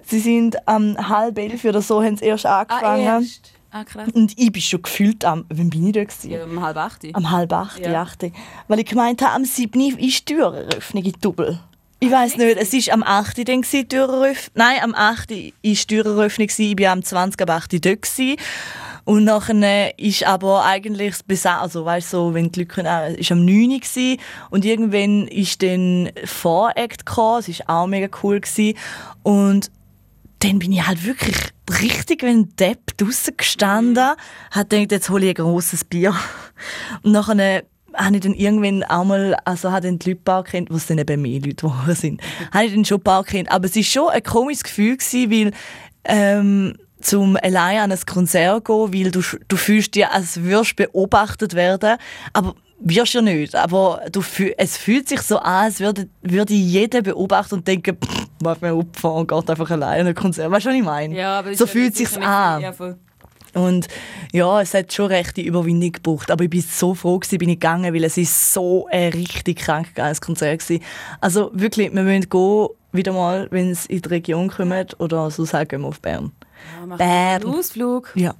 Sie sind am halb elf oder so, haben sie erst Ah, angefangen. erst. Ah, krass. und ich bin schon gefühlt am, wann bin ich da? Gewesen? Ja, um halb acht. Am halb acht, Ja. acht. Weil ich gemeint habe, am 7. Uhr ist die Türeröffnung in Double. Ich weiß nicht, es war am 8. Uhr dann gewesen, Türeröffnung. Nein, am 8. Uhr war die Türeröffnung, gewesen. ich war am 20. ab 8. Uhr dort. gewesen. Und nachher ist aber eigentlich das Besa also weißt so, wenn die Leute kommen, ist am 9. Uhr gewesen. und irgendwann ist dann Voract gekommen, es war auch mega cool gewesen. und dann bin ich halt wirklich richtig wie ein Depp draussen gestanden, hat gedacht, jetzt hole ich ein grosses Bier. Und nachher habe ich dann irgendwann auch mal, also habe dann die Leute paar kennt, was dann eben mehr Leute geworden sind, habe ich dann schon ein paar kennt. Aber es war schon ein komisches Gefühl gewesen, weil ähm, zum allein an ein Konzert gehen, weil du, du fühlst dich, als würdest du beobachtet werden, aber wirst ja nicht. Aber du, es fühlt sich so an, als würde, würde jeder beobachten und denken, pff, mach mir Opfer und geht einfach allein an ein Konzert. Weißt du, was ich meine? Ja, aber so fühlt sich's nicht- an. Und ja, es hat schon rechte Überwindung gebraucht. Aber ich bin so froh, gewesen, bin ich gegangen, weil es ist so ein richtig krank geiles Konzert war. Also wirklich, wir müssen gehen, wieder mal, wenn es in die Region kommt oder so sagen wir auf Bern. Ja, Bern. einen Ausflug. Ja.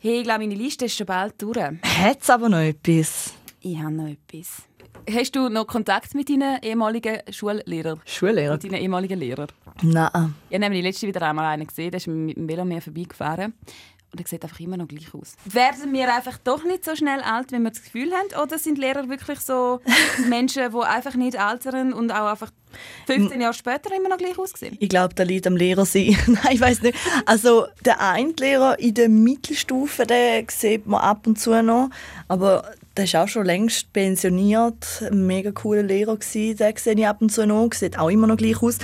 Hey, ich glaube, meine Liste ist schon bald durch. Hat es aber noch etwas? Ich habe noch etwas. Hast du noch Kontakt mit deinen ehemaligen Schullehrern? Schullehrer? Mit deinen ehemaligen Lehrern? Nein. Ich habe nämlich letzte wieder einmal einen gesehen, der ist mit dem Velo mir vorbeigefahren. Und er sieht einfach immer noch gleich aus. Werden wir einfach doch nicht so schnell alt, wenn wir das Gefühl haben? Oder sind Lehrer wirklich so Menschen, die einfach nicht altern und auch einfach 15 Jahre später immer noch gleich aussehen? Ich glaube, da liegt am Lehrer sein. Nein, ich weiß nicht. Also der eine Lehrer in der Mittelstufe, den sieht man ab und zu noch. Aber der ist auch schon längst pensioniert. Ein mega cooler Lehrer gewesen. Den sehe ich ab und zu noch. Sieht auch immer noch gleich aus.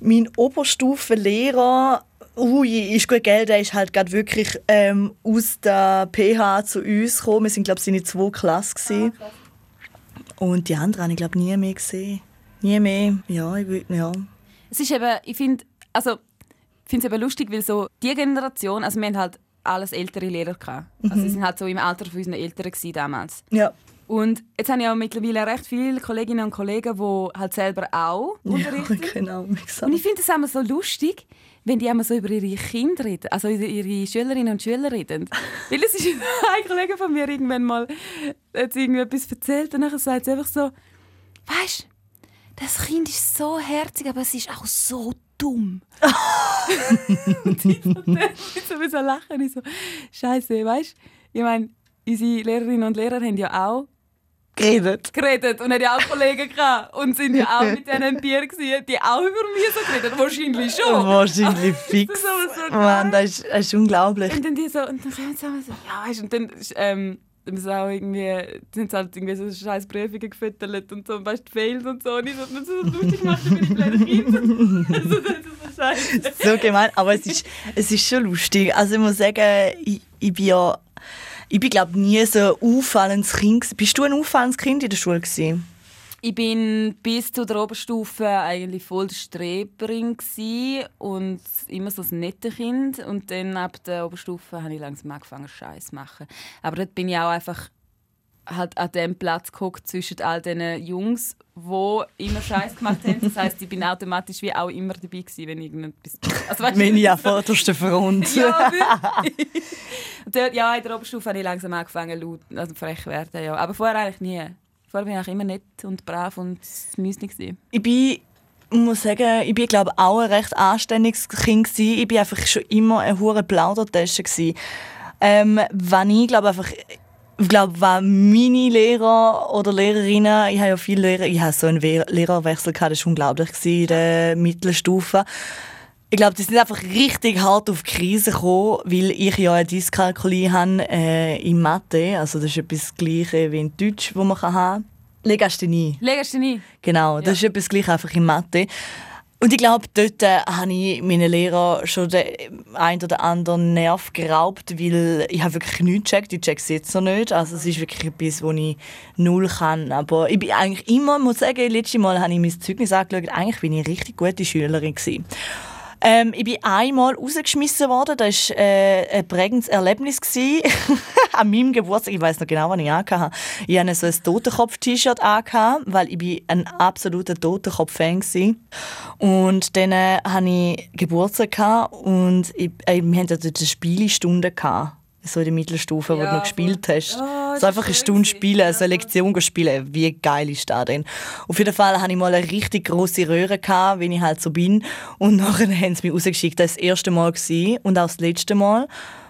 Mein Oberstufenlehrer, ui, ist gut, gell, der ist halt gerade wirklich ähm, aus der PH zu uns gekommen. Wir sind, glaube ich, seine zwei Klassen. gewesen. und die anderen habe ich, glaube nie mehr gesehen. Nie mehr. Ja, ich will, ja. Es ist eben, ich finde, also, ich finde es eben lustig, weil so die Generation, also wir haben halt alles ältere Lehrer gehabt. Also sie sind halt so im Alter von unseren Eltern damals. Ja. Und jetzt habe ich auch mittlerweile recht viele Kolleginnen und Kollegen, die halt selber auch Ja, unterrichten. genau. wie gesagt. Und ich finde es immer so lustig, wenn die immer so über ihre Kinder reden, also ihre- ihre Schülerinnen und Schüler reden. Weil es ist ein Kollege von mir irgendwann mal hat etwas erzählt und dann sagt sie einfach so, weißt, das Kind ist so herzig, aber es ist auch so dumm. und ich so, so, so lachen, ich so, Scheiße, weißt? Ich meine, unsere Lehrerinnen und Lehrer haben ja auch geredet. geredet und hat ja auch Kollegen gehabt und sind ja auch mit denen im Bier gewesen, die auch über mich so geredet Wahrscheinlich schon. Wahrscheinlich fix. Das ist so Mann, das ist, das ist unglaublich. Und dann die so, und dann kommen sie so, ja, weißt du, und dann ist, ähm, dann ist auch irgendwie, dann sie halt irgendwie so scheiß Prüfungen gefüttert und so, und weißt du, failed und so. Und ich so, dann so lustig gemacht, wenn ich blöde Kind. So scheiße. So gemein, aber es ist, es ist schon lustig. Also ich muss sagen, ich, ich bin ja, ich bin glaube nie so ein auffallendes Kind. Bist du ein auffallendes Kind in der Schule gewesen? Ich bin bis zu der Oberstufe eigentlich voll die Streberin und immer so ein nettes Kind. Und dann ab der Oberstufe habe ich langsam angefangen, Scheiß zu machen. Aber dort bin ich auch einfach halt an dem Platz geguckt zwischen all diesen Jungs, die immer Scheiß gemacht haben. Das heisst, ich bin automatisch wie auch immer dabei gewesen, wenn irgendetwas... Also, weißt, Meine ja vorderste Front. ja, dort, ja, in der Oberstufe habe ich langsam angefangen, laut, also frech werden. Ja. Aber vorher eigentlich nie. Vorher war ich immer nett und brav und müsste Ich bin ich muss sagen, ich bin glaube auch ein recht anständiges Kind gewesen. Ich bin einfach schon immer eine hure Plaudertasche Ähm, wenn ich glaube einfach ich glaube, wenn meine Lehrer oder Lehrerinnen, ich habe ja viele Lehrer, ich habe so einen Lehrerwechsel gehabt, das war unglaublich in der Mittelstufe. Ich glaube, die sind einfach richtig hart auf die Krise gekommen, weil ich ja eine Dyskalkulie habe äh, in Mathe. Also das ist etwas Gleiches wie in Deutsch, wo man haben kann. Legasthenie. Legasthenie. Genau, das ja. ist etwas Gleiches einfach in Mathe. Und ich glaube, dort äh, habe ich meinen Lehrer schon den einen oder anderen Nerv geraubt, weil ich habe wirklich nichts gecheckt. Ich check es jetzt noch nicht. Also es ist wirklich etwas, wo ich null kann. Aber ich bin eigentlich immer, muss sagen, letztes Mal habe ich mein Zeugnis angeschaut, eigentlich bin ich eine richtig gute Schülerin gewesen. Ähm, ich bin einmal rausgeschmissen worden. Das war äh, ein prägendes Erlebnis. An meinem Geburtstag, ich weiß noch genau, was ich anhatte. Ich hatte so ein Totenkopf-T-Shirt weil ich ein absoluter Totenkopf-Fan war. Und dann äh, hatte ich Geburtstag und ich, äh, wir hatten dort eine Spielestunde. Gehabt so in der Mittelstufe, ja, wo du noch gespielt hast. Oh, so einfach eine Stunde spielen, eine Lektion spielen. Wie geil ist das denn? Auf jeden Fall hatte ich mal eine richtig grosse Röhre, gehabt, wie ich halt so bin. Und nachher haben sie mich rausgeschickt. Das war das erste Mal und auch das letzte Mal.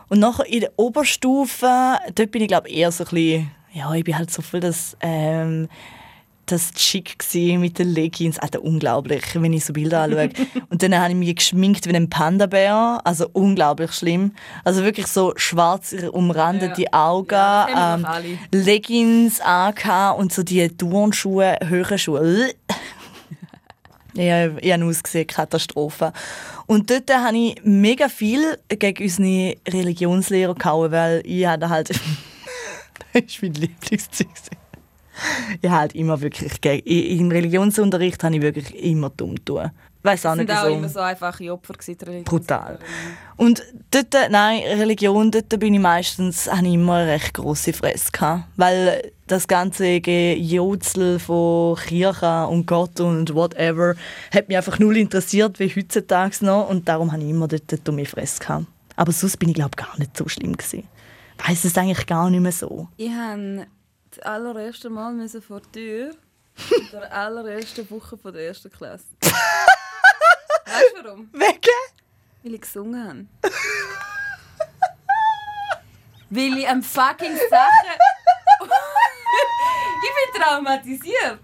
Und nachher in der Oberstufe, dort bin ich glaube eher so ein bisschen, ja, ich bin halt so viel das... Ähm, das schick mit den Leggings. Alter, unglaublich, wenn ich so Bilder anschaue. und dann habe ich mich geschminkt wie ein Panda-Bär. Also unglaublich schlimm. Also wirklich so schwarz umrandete ja. Augen, ja, ähm, Leggings angehabt und so die Turnschuhe, höhere Schuhe. Ja, ich habe ausgesehen, Katastrophe. Und dort habe ich mega viel gegen unsere Religionslehrer gehauen, weil ich hatte halt... das ist mein Lieblingszeug ich halt immer wirklich. Im Religionsunterricht habe ich wirklich immer dumm tun. Weiß auch nicht, sind auch immer so einfache Opfer gewesen, Brutal. Und dort, nein, Religion, dort bin ich meistens, habe ich immer eine recht grosse Fresse gehabt. Weil das ganze Jodzel von Kirche und Gott und whatever hat mich einfach null interessiert, wie heutzutage noch. Und darum habe ich immer dort eine dumme Fresse gehabt. Aber sonst bin ich, glaube gar nicht so schlimm gewesen. Weiss es eigentlich gar nicht mehr so. Ich habe das allererste Mal müssen vor der Tür in der allerersten Woche von der ersten Klasse. weißt du warum? Wegen? Weil ich gesungen habe. Weil ich am fucking Sachen. ich bin traumatisiert.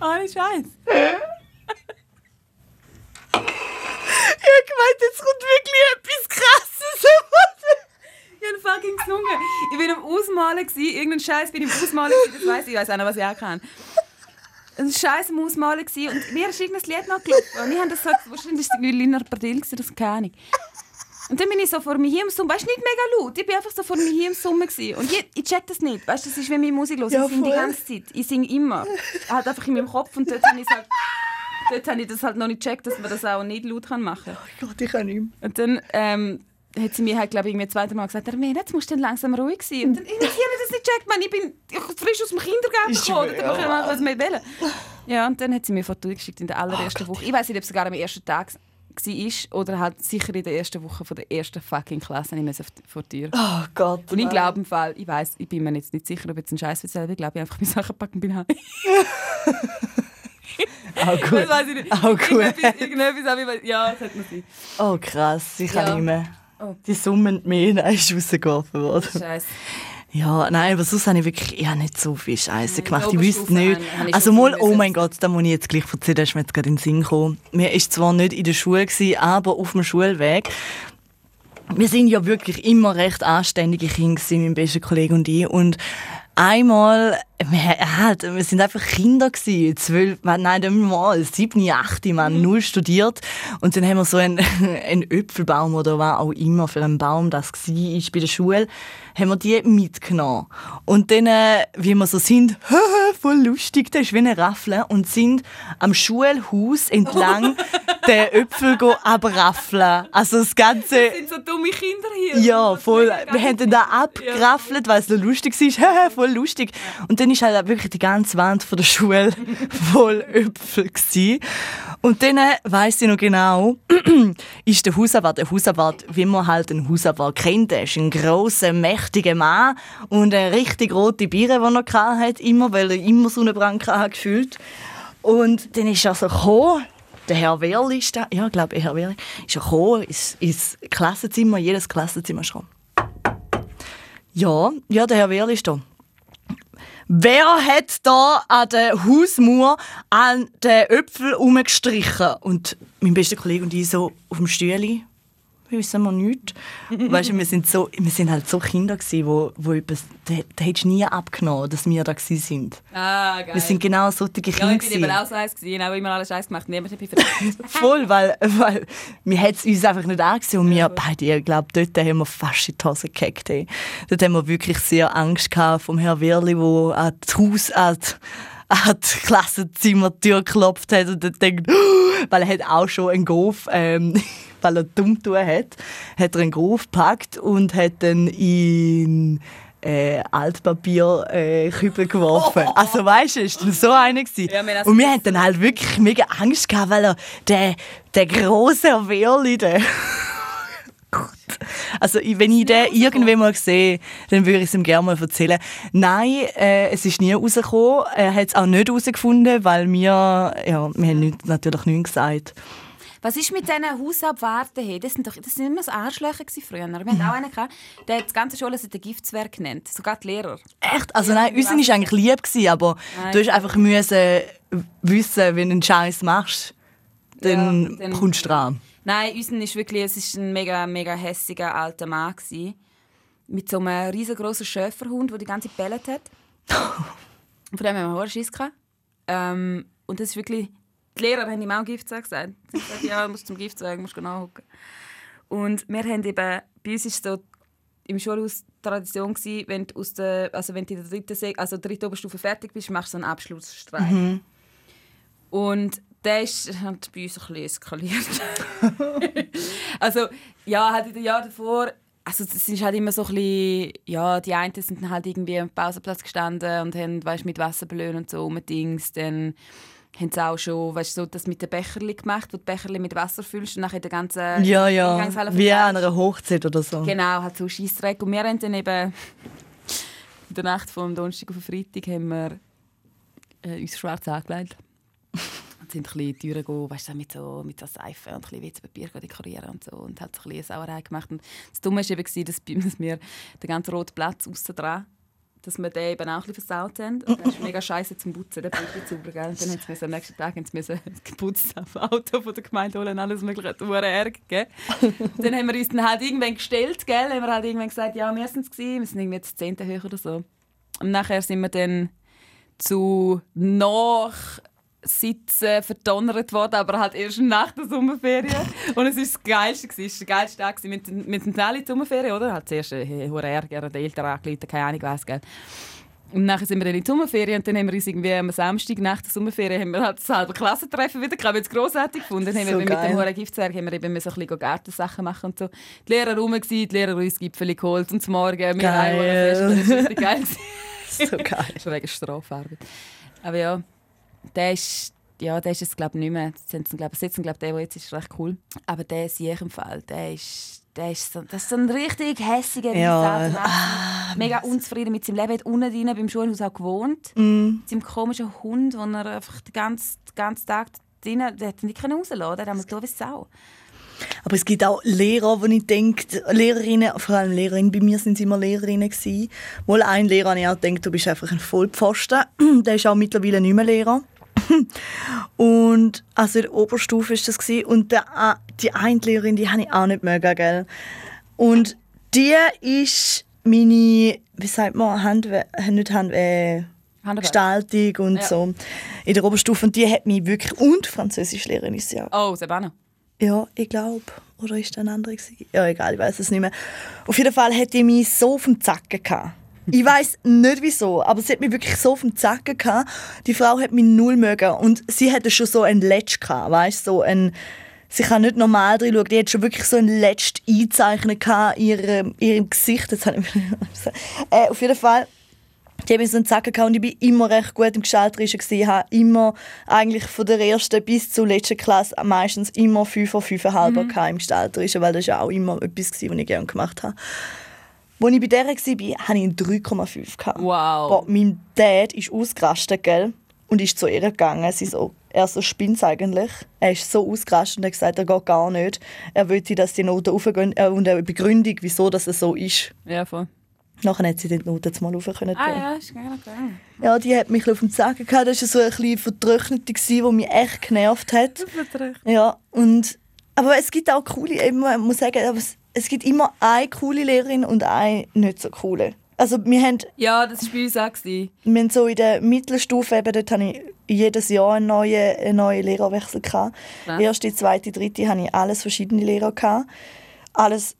Ohne Scheiß. Ich gemeint, jetzt kommt wirklich etwas krasses. Ich habe fucking gesungen. Ich war am Ausmalen, irgendein Scheiß bin ich am Ausmalen, das weiß ich, ich weiß auch noch, was ich auch kann. Ein Scheiß am Ausmalen und mir ist irgendein Lied noch gelaufen. Und ich habe das gesagt, wahrscheinlich war es Lina Pardil, das keine Ahnung. Und dann bin ich so vor mir hier im Summen. Weißt du, nicht mega laut. Ich bin einfach so vor mir hier im Summen. Und ich, ich check das nicht. Weißt du, das ist, wenn ich Musik höre. Ja, ich singe die ganze Zeit. Ich singe immer. Halt einfach in meinem Kopf. Und dort habe ich, halt, dort habe ich das halt noch nicht gecheckt, dass man das auch nicht laut machen kann. Oh Gott, ich kann nicht mehr. Und dann ähm, hat sie mir halt, glaube ich, irgendwie zweite Mal gesagt, Armeen, jetzt musst du dann langsam ruhig sein. Und dann, ich, habe das nicht gecheckt, man, ich bin frisch aus dem Kindergarten gekommen, dann kann man was mehr wählen. Ja, und dann hat sie mir Foto geschickt in der allerersten oh, Woche. Ich weiß nicht, ob es sogar am ersten Tag war oder halt sicher in der ersten Woche von der ersten fucking Klasse ich vor die Tür. Oh Gott. Und ich glaube im Fall, ich weiß, ich bin mir jetzt nicht sicher, ob jetzt ein Scheiß wird, ich glaube, ich einfach meine Sachen packen bin. Auch gut. Das weiß ich nicht. Auch gut. Irgendetwas, irgendetwas ich, ja, das hat man sein. Oh krass, ich kann ja. nicht mehr. Oh. Die Summen mehr, dann ist rausgeworfen worden. Scheiße. Ja, nein, aber sonst habe ich wirklich ich habe nicht so viel Scheiße gemacht. Ich wüsste nicht. Also mal, oh mein Gott, da muss ich jetzt gleich erzählen, da ist mir jetzt gerade in den Sinn gekommen. Mir war zwar nicht in der Schule, gewesen, aber auf dem Schulweg. Wir sind ja wirklich immer recht anständige Kinder, mein bester Kollege und ich. Und einmal, wir, halt, wir sind einfach Kinder gewesen, zwölf, nein, nicht mal, sieben, acht, man mhm. null studiert und dann haben wir so einen, einen Äpfelbaum oder was auch immer für einen Baum das war bei der Schule, haben wir die mitgenommen und dann, äh, wie wir so sind, voll lustig, das ist wie eine Raffle und sind am Schulhaus entlang den Äpfel abraffeln. Also das Ganze... Das sind so dumme Kinder hier. Ja, voll. Wir haben den da abgeraffelt, weil es so lustig war. voll lustig. Und dann war halt wirklich die ganze Wand von der Schule voll Äpfel. Gewesen. Und dann äh, weiss ich noch genau, ist der Hausabwart, der Hausabwart, wie man halt einen Hausabwart kennt, der ist ein grosser, mächtiger Mann und eine richtig rote Biere, die er hatte, immer, weil er immer Sonnenbrand hatte, gefühlt. Und dann ist er so gekommen, der Herr Wehrli ist da, ja, ich glaube, Herr Wehrli, ist er gekommen ins, ins Klassenzimmer, jedes Klassenzimmer gekommen. Ja, ja, der Herr Wehrli ist da. Wer hat da an der Hausmauer an den Äpfel umgestrichen? Und mein bester Kollege und ich so auf dem Stühle wissen wir nichts. weißt du, wir sind, so, wir sind halt so Kinder gewesen, wo, wo etwas, da, da hättest du nie abgenommen, dass wir da gewesen sind. Ah, geil. Wir sind genau solche Kinder Ja, ich bin eben auch so eins gewesen, auch immer alles Scheiß gemacht, niemand hat mich. Voll, weil, weil wir es uns einfach nicht angesehen und wir beide, ich glaube, dort haben wir fast in die Hose gekackt. Hey. Dort haben wir wirklich sehr Angst gehabt vom Herrn Wirli, der an das Haus, an die, an die Klassenzimmertür geklopft hat und dann denkt, weil er hat auch schon einen Golf, ähm, weil er dumm tun hat, hat er einen Golf gepackt und hat dann in äh, Altpapier äh, Kübel geworfen. Also weißt du, ist dann so einer gewesen. Ja, wir und wir hatten dann halt wirklich mega Angst gehabt, weil er der der große Wehrli, der Gott. Also wenn ich den irgendwann mal sehe, dann würde ich es ihm gerne mal erzählen. Nein, äh, es ist nie rausgekommen. Er hat es auch nicht herausgefunden, weil wir, ja, wir haben nicht, natürlich nichts gesagt. Was ist mit diesen Hausabwarten? Hey? Das sind doch das sind immer so Arschlöcher früher. Wir hatten auch einen, gehabt, der hat die ganze Schule als den Giftswerk genannt. Sogar die Lehrer. Echt? Also nein, unsere war eigentlich lieb, gewesen, aber Nein. du hast einfach müssen wissen, wenn du einen Scheiß machst, dann, Ja, dann- kommst du dran. Nein, unseren ist wirklich, es ist ein mega, mega hässiger alter Mann gewesen, mit so einem riesengroßen Schäferhund, der die ganze Zeit bellet hat. Und von dem haben wir Schiss gehabt. Ähm, und das ist wirklich, die Lehrer haben ihm auch Giftzeug gesagt. Sie haben gesagt, ja, du musst zum Giftzeug, musst nachhocken. Und wir haben eben, bei uns ist so im Schulhaus Tradition gewesen, wenn du, aus der, also wenn du in der dritten, Se also dritten Oberstufe fertig bist, machst du so einen Abschlussstreich. Und der ist hat bei uns ein bisschen eskaliert. also, ja, halt in den Jahren davor, also es ist halt immer so ein bisschen, ja, die einen sind halt irgendwie am Pausenplatz gestanden und haben, weißt, mit Wasserballon und so umgedings, dann haben sie auch schon, weißt, so das mit den Becherli gemacht, wo du die Becherli mit Wasser füllst und nachher den ganzen Ja, ja, wie an einer Hochzeit oder so. Genau, halt so Scheissdreck. Und wir haben dann eben in der Nacht vom Donnerstag auf den Freitag haben wir äh, uns schwarz angelegt. Und sind ein bisschen Türen gegangen, weißt du, mit so, mit so Seife und ein bisschen WC-Papier dekorieren und so. Und hat so ein bisschen Sauerei gemacht. Und das Dumme war eben, dass wir den ganzen roten Platz aussen dran dass wir den eben auch ein bisschen versaut haben. Und das ist mega scheiße zum Putzen, der Blut sauber, gell? Dann haben sie am nächsten Tag haben sie das Auto von der Gemeinde holen und alles mögliche hat Ärger gegeben. dann haben wir uns dann halt irgendwann gestellt, gell? haben wir halt irgendwann gesagt, ja, wir sind es gewesen. wir sind irgendwie jetzt zehnte höher oder so. Und nachher sind wir dann zu Nachsitzen verdonnert worden, aber halt erst nach der Sommerferien. Und es war das Geilste. Es war der geilste Tag. Wir, wir sind alle in die Sommerferien, oder? Hat zuerst äh, hohen Ärger, die Eltern angerufen, keine Ahnung was, gell? Und nachher sind wir dann in die Sommerferien und dann haben wir uns irgendwie am Samstag nach der Sommerferien haben wir halt das halbe Klassentreffen wieder gehabt. Wir grossartig gefunden. Dann haben So wir mit geil. dem hohen Giftzwerg haben wir eben so ein bisschen Gartensachen machen und so. Die Lehrer rum gewesen, die Lehrer uns Gipfeli geholt und zum Morgen Geil. alle Fest. Das war richtig geil. So geil. Schon wegen Strafarbeit. Aber ja, der ist, ja, der ist es glaube ich nicht mehr. Haben sie ihn, glaub, sitzen, glaub, der, der jetzt ist, recht cool. Aber der sehe ich im Fall, der ist, der ist so, das ist so ein richtig hässiger Ja, also Mega unzufrieden mit seinem Leben. Er hat unten drin beim Schulhaus auch gewohnt. Mm. Mit seinem komischen Hund, wo er einfach den ganzen, den ganzen Tag drinnen, der hat nicht können rauslassen. Der hat einmal wie Sau. Aber es gibt auch Lehrer, wo ich denke, Lehrerinnen, vor allem Lehrerinnen, bei mir sind es immer Lehrerinnen gewesen. Wohl ein Lehrer, ich auch gedacht, du bist einfach ein Vollpfosten. Der ist auch mittlerweile nicht mehr Lehrer. Und also in der Oberstufe ist das gewesen. und der, a- die eine Lehrerin, die habe ich auch nicht mögen, gell? Und die ist meine, wie sagt man, Handwe nicht Hand, äh. Gestaltung und Ja. so in der Oberstufe und die hat mich wirklich und Französischlehrerin ist sie auch. Oh, Sebano. Ja, ich glaube. Oder ist das ein anderer? Ja, egal, ich weiß es nicht mehr. Auf jeden Fall hat die mich so auf dem Zacken gehabt. Ich weiß nicht wieso, aber sie hat mich wirklich so auf dem Zacken gehabt. Die Frau hat mich null mögen und sie hatte schon so ein Letsch gehabt, weißt so ein sie kann nicht normal drin schauen. Die hat schon wirklich so ein letztes Einzeichnen in ihrem, ihrem Gesicht. Das habe ich äh, auf jeden Fall die haben so einen Zacken gehabt und ich war immer recht gut im Gestalterischen. Ich habe immer eigentlich von der ersten bis zur letzten Klasse meistens immer 5 oder 5,5 mhm. im Gestalterischen, weil das ja auch immer etwas was ich gerne gemacht habe. Als ich bei der war, hatte ich einen 3,5. Wow. Boah, mein Dad ist ausgerastet, gell? Und ist zu ihr gegangen. Sie so, er so spinnt eigentlich. Er ist so ausgerastet und hat gesagt, er geht gar nicht. Er wollte, dass die Noten aufgehen äh, und eine Begründung, wieso das so ist. Ja, voll. Nachher hat sie die Noten mal rauf können. Ah ja, ist gerne gegangen. Ja, die hat mich auf dem Zagen gehabt. Das war so ein bisschen vertrocknet, die mich echt genervt hat. Ja, und, aber es gibt auch coole, ich muss sagen, aber es, gibt immer eine coole Lehrerin und eine nicht so coole. Also wir haben... Ja, das war bei uns auch. Wir haben so in der Mittelstufe, eben, dort hatte ich jedes Jahr einen neuen, einen neuen Lehrerwechsel. Gehabt. Erste, zweite, dritte hatte ich alles verschiedene Lehrer. Gehabt. Alles,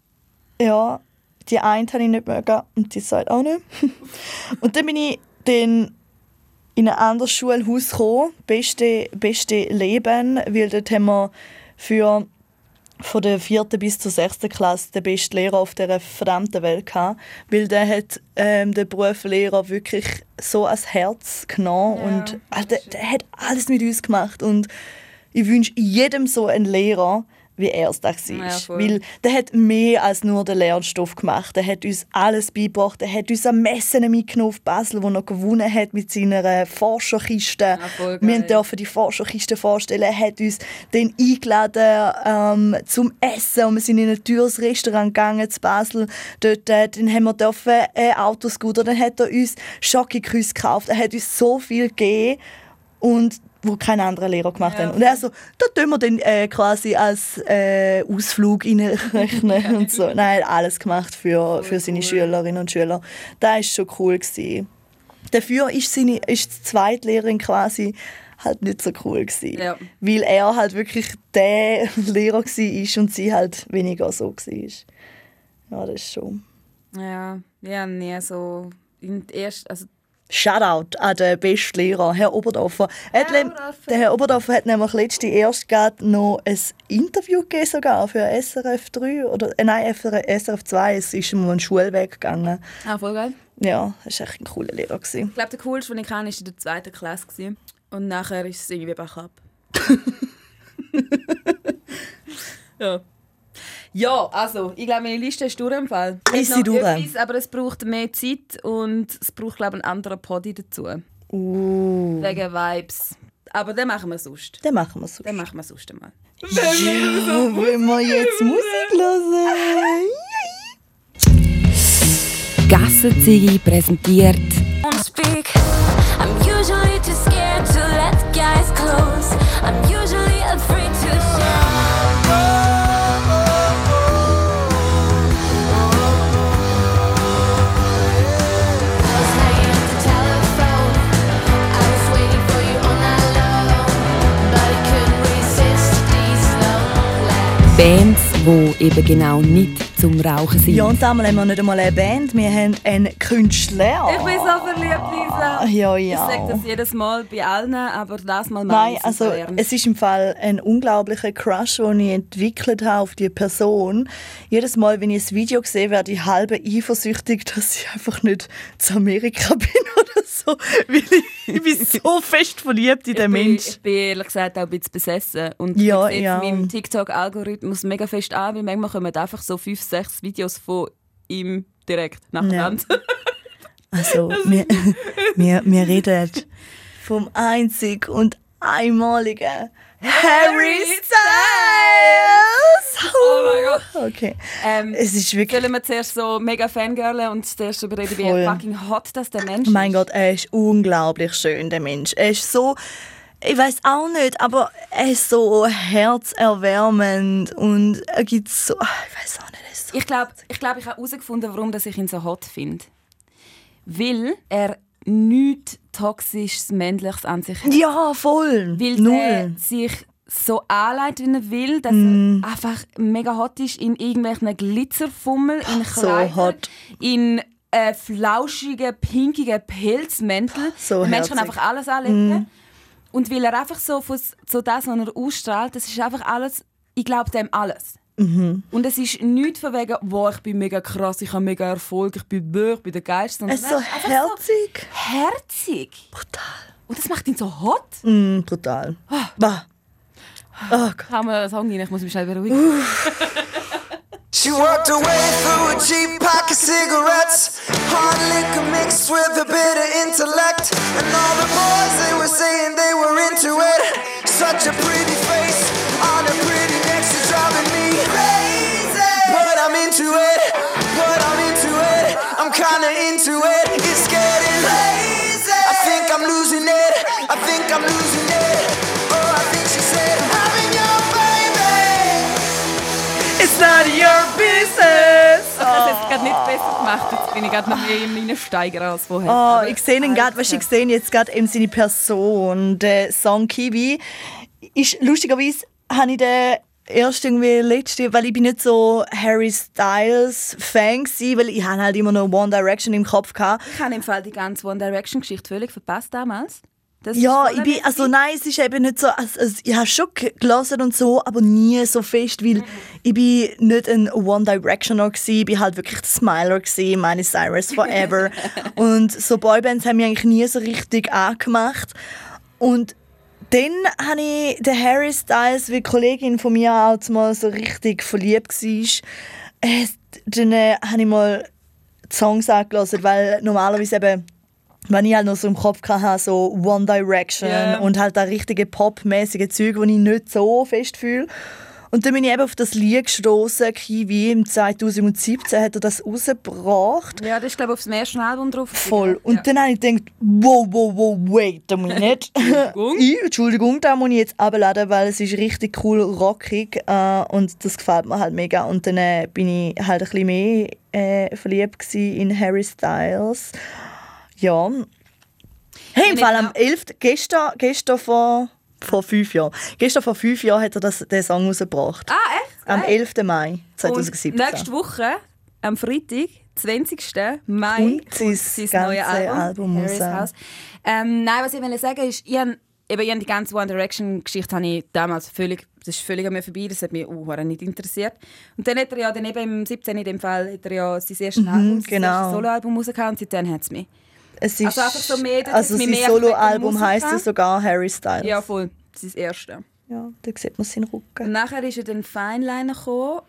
ja, die eine habe ich nicht mögen und die zweite auch nicht. und dann bin ich dann in ein anderes Schulhaus gekommen, beste, beste Leben, weil dort haben wir für von der vierten bis zur sechsten Klasse den besten Lehrer auf dieser verdammten Welt gehabt, weil der hat ähm, den Berufslehrer wirklich so ans Herz genommen ja, und also, der, der, hat alles mit uns gemacht und ich wünsche jedem so einen Lehrer, wie er es da war. Ja, Weil der hat mehr als nur den Lernstoff gemacht. Er hat uns alles beigebracht. Er hat uns am Messen mitgenommen auf Basel, wo er gewonnen hat mit seiner Forscherkiste. Ja, wir dürfen die Forscherkiste vorstellen. Er hat uns dann eingeladen ähm, zum Essen und wir sind in ein teures Restaurant gegangen zu Basel. Dort äh, dann haben wir dürfen äh, Autoscooter. Dann hat er uns Schokoküsse gekauft. Er hat uns so viel gegeben und wo kein anderer Lehrer gemacht ja, hat. Und er so, da tun wir dann äh, quasi als äh, Ausflug reinrechnen und so. Nein, alles gemacht für, für seine cool. Schülerinnen und Schüler. Das war schon cool. Gewesen. Dafür ist, seine, ist die Zweitlehrerin quasi halt nicht so cool gewesen, ja. weil er halt wirklich der Lehrer war und sie halt weniger so war. Ja, das ist schon. Ja, ja, nie so in erst, also Shoutout an den besten Lehrer, Herr Oberdorfer. Herr Oberdorfer. Der Herr Oberdorfer hat nämlich letzte erst noch ein Interview gegeben sogar für SRF 3 oder äh, nein, SRF 2. Es ist ihm einen Schulweg gegangen. Ah, voll geil. Ja, das war echt ein cooler Lehrer. Gewesen. Ich glaube, der coolste, den ich kenne, war in der zweiten Klasse. Gewesen. Und nachher ist es irgendwie Backup. ja. Ja, also, ich glaube, meine Liste ist durch im Fall. Ist sie durch? Etwas, aber es braucht mehr Zeit und es braucht, glaube ich, einen anderen Poddy dazu. Uh. Wegen Vibes. Aber den machen wir sonst. Den machen wir sonst. Den machen wir sonst einmal. Ja, wenn wir jetzt Musik hören. Gassenzigi präsentiert. Speak. I'm usually too scared to let guys close. I'm usually afraid to show. Bands, die eben genau nicht zum Rauchen sind. Ja, und damals haben wir nicht einmal eine Band, wir haben einen Künstler. Ich bin so verliebt, Lisa. Ja, ja. Ich sage das jedes Mal bei allen, aber das mal Nein, also es ist im Fall ein unglaublicher Crush, den ich entwickelt habe auf die Person. Jedes Mal, wenn ich ein Video sehe, werde ich halb eifersüchtig, dass ich einfach nicht zu Amerika bin oder so. Weil ich, ich bin so fest verliebt in den Menschen. Ich bin ehrlich gesagt auch ein bisschen besessen. Und ja, ich ja. meinem TikTok-Algorithmus mega fest an, weil manchmal kommen einfach so fünf sechs Videos von ihm direkt nacheinander. Ja. Also, wir, wir, wir reden vom einzig und einmaligen Harry Styles! Oh mein Gott! Okay. Ähm, es ist wirklich... Sollen wir zuerst so mega Fangirlen und zuerst überreden, wie fucking hot das der Mensch ist? Mein Gott, er ist unglaublich schön, der Mensch. Er ist so ich weiß auch nicht, aber er ist so herzerwärmend und er gibt so, ich weiß auch nicht. Ich glaube, ich, glaub, ich habe herausgefunden, warum ich ihn so hot finde. Weil er nichts toxisches, männliches an sich hat. Ja, voll. Weil Null. er sich so anleitet, wie er will, dass mm. er einfach mega hot ist in irgendwelchen Glitzerfummel, in Kleidern, so hot. in äh, flauschigen, pinkigen Pelzmäntel. So kann einfach alles anlegen. Mm. Und weil er einfach so, so das, was er ausstrahlt, das ist einfach alles ich glaube dem alles. Mhm. Und es ist nichts von wegen, wow, ich bin mega krass, ich habe mega Erfolg, ich bin böse, ich bin der Geist. Es ist so herzig. herzig. Brutal. Und das macht ihn so hot. Mm, brutal. Bah. Oh Gott. Kann man sagen, ich muss mich schnell beruhigen. She walked away through a cheap pack of cigarettes. Hard liquor mixed with a bit of intellect. And all the boys, they were saying they were into it. Such a pretty face into it, but I'm into it. I'm kinda into it. It's getting lazy. I think I'm losing it. I think I'm losing it. Oh, I think she said, having your baby. It's not your business. Ich habe es jetzt gerade nicht besser gemacht. Jetzt bin ich gerade noch mehr im Reinsteigern als vorher. Oh, Aber- ich sehe ihn gerade, weißt, du, ich sehe ihn jetzt gerade eben seine Person, der Song Kiwi. Ist lustigerweise habe ich den erst irgendwie letzte, weil ich bin nicht so Harry Styles Fan gsi, weil ich habe halt immer noch One Direction im Kopf gehabt. Ich habe im Fall die ganze One Direction Geschichte völlig verpasst damals. Das Ja, ich bin, also nein, es ist eben nicht so, also, also, ich habe schon gelesen und so, aber nie so fest, weil ich bin nicht ein One Directioner gsi, ich bin halt wirklich der Smiler gsi, meine Cyrus Forever und so Boybands haben mich eigentlich nie so richtig angemacht und dann habe ich den Harry Styles, wie eine Kollegin von mir auch mal so richtig verliebt war, dann äh, habe ich mal die Songs angelassen, weil normalerweise eben wenn ich halt noch so im Kopf hatte, so One Direction Ja. und halt da richtige popmäßige Züge, die ich nicht so fest fühle. Und dann bin ich eben auf das Lied gestoßen, Kiwi, im 2017 hat er das rausgebracht. Ja, das ist glaube ich auf dem ersten Album drauf. Voll. Und ja. dann habe ich gedacht, wow, wow, wow, wait a minute. Entschuldigung. ich, Entschuldigung, da muss ich jetzt abladen, weil es ist richtig cool rockig äh, und das gefällt mir halt mega. Und dann äh, bin ich halt ein bisschen mehr äh, verliebt in Harry Styles. Ja. Hey, im Fall am glaub- 11. gestern, gestern vor, vor fünf Jahren. Gestern vor fünf Jahren hat er das, den Song rausgebracht. Ah, echt? Am Geil. 11. Mai 2017. Und nächste Woche, am Freitag, 20. Mai, Kommt sein neues Album, Album Harry's. House. Ähm, nein, was ich will sagen ist, ich habe, eben, die ganze One Direction Geschichte habe ich damals völlig, das ist völlig an mir vorbei, das hat mich uh, nicht interessiert. Und dann hat er ja dann eben im 17. in dem Fall hat er ja sein erstes Album, sein genau. erstes Soloalbum rausgehauen und seitdem hat es mich. Es ist, Also einfach so mehr, also es mich sein mehr Soloalbum heisst hat. sogar Harry Styles. Ja, voll. Das ist das erste. Ja, da sieht man seinen Und Rücken. nachher ist er dann Fineliner gekommen.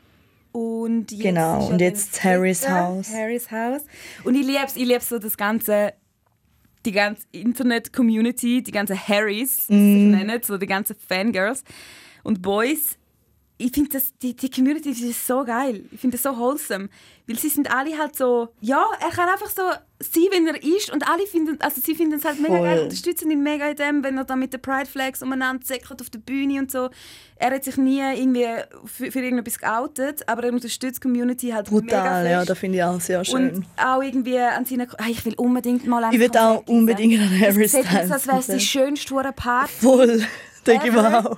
Und jetzt Genau, und jetzt Harry's House. Harry's House. Und ich liebe es, ich liebe so das ganze, die ganze Internet-Community, die ganzen Harrys, Mm. sich nennen, so die ganzen Fangirls und Boys. Ich finde das, die, die Community ist so geil. Ich finde das so wholesome. Weil sie sind alle halt so, ja, er kann einfach so sein, wenn er ist und alle finden, also sie finden es halt mega Voll. geil, unterstützen ihn mega in dem, wenn er da mit den Pride Flags umeinander säckelt auf der Bühne und so. Er hat sich nie irgendwie für, für irgendetwas geoutet, aber er unterstützt die Community halt Brutal, mega ja, das finde ich auch sehr schön. Und auch irgendwie an seinen... Ah, ich will unbedingt mal an Ich will auch unbedingt an Harry Styles als wäre es die schönste Party. Voll, denke ich mir auch.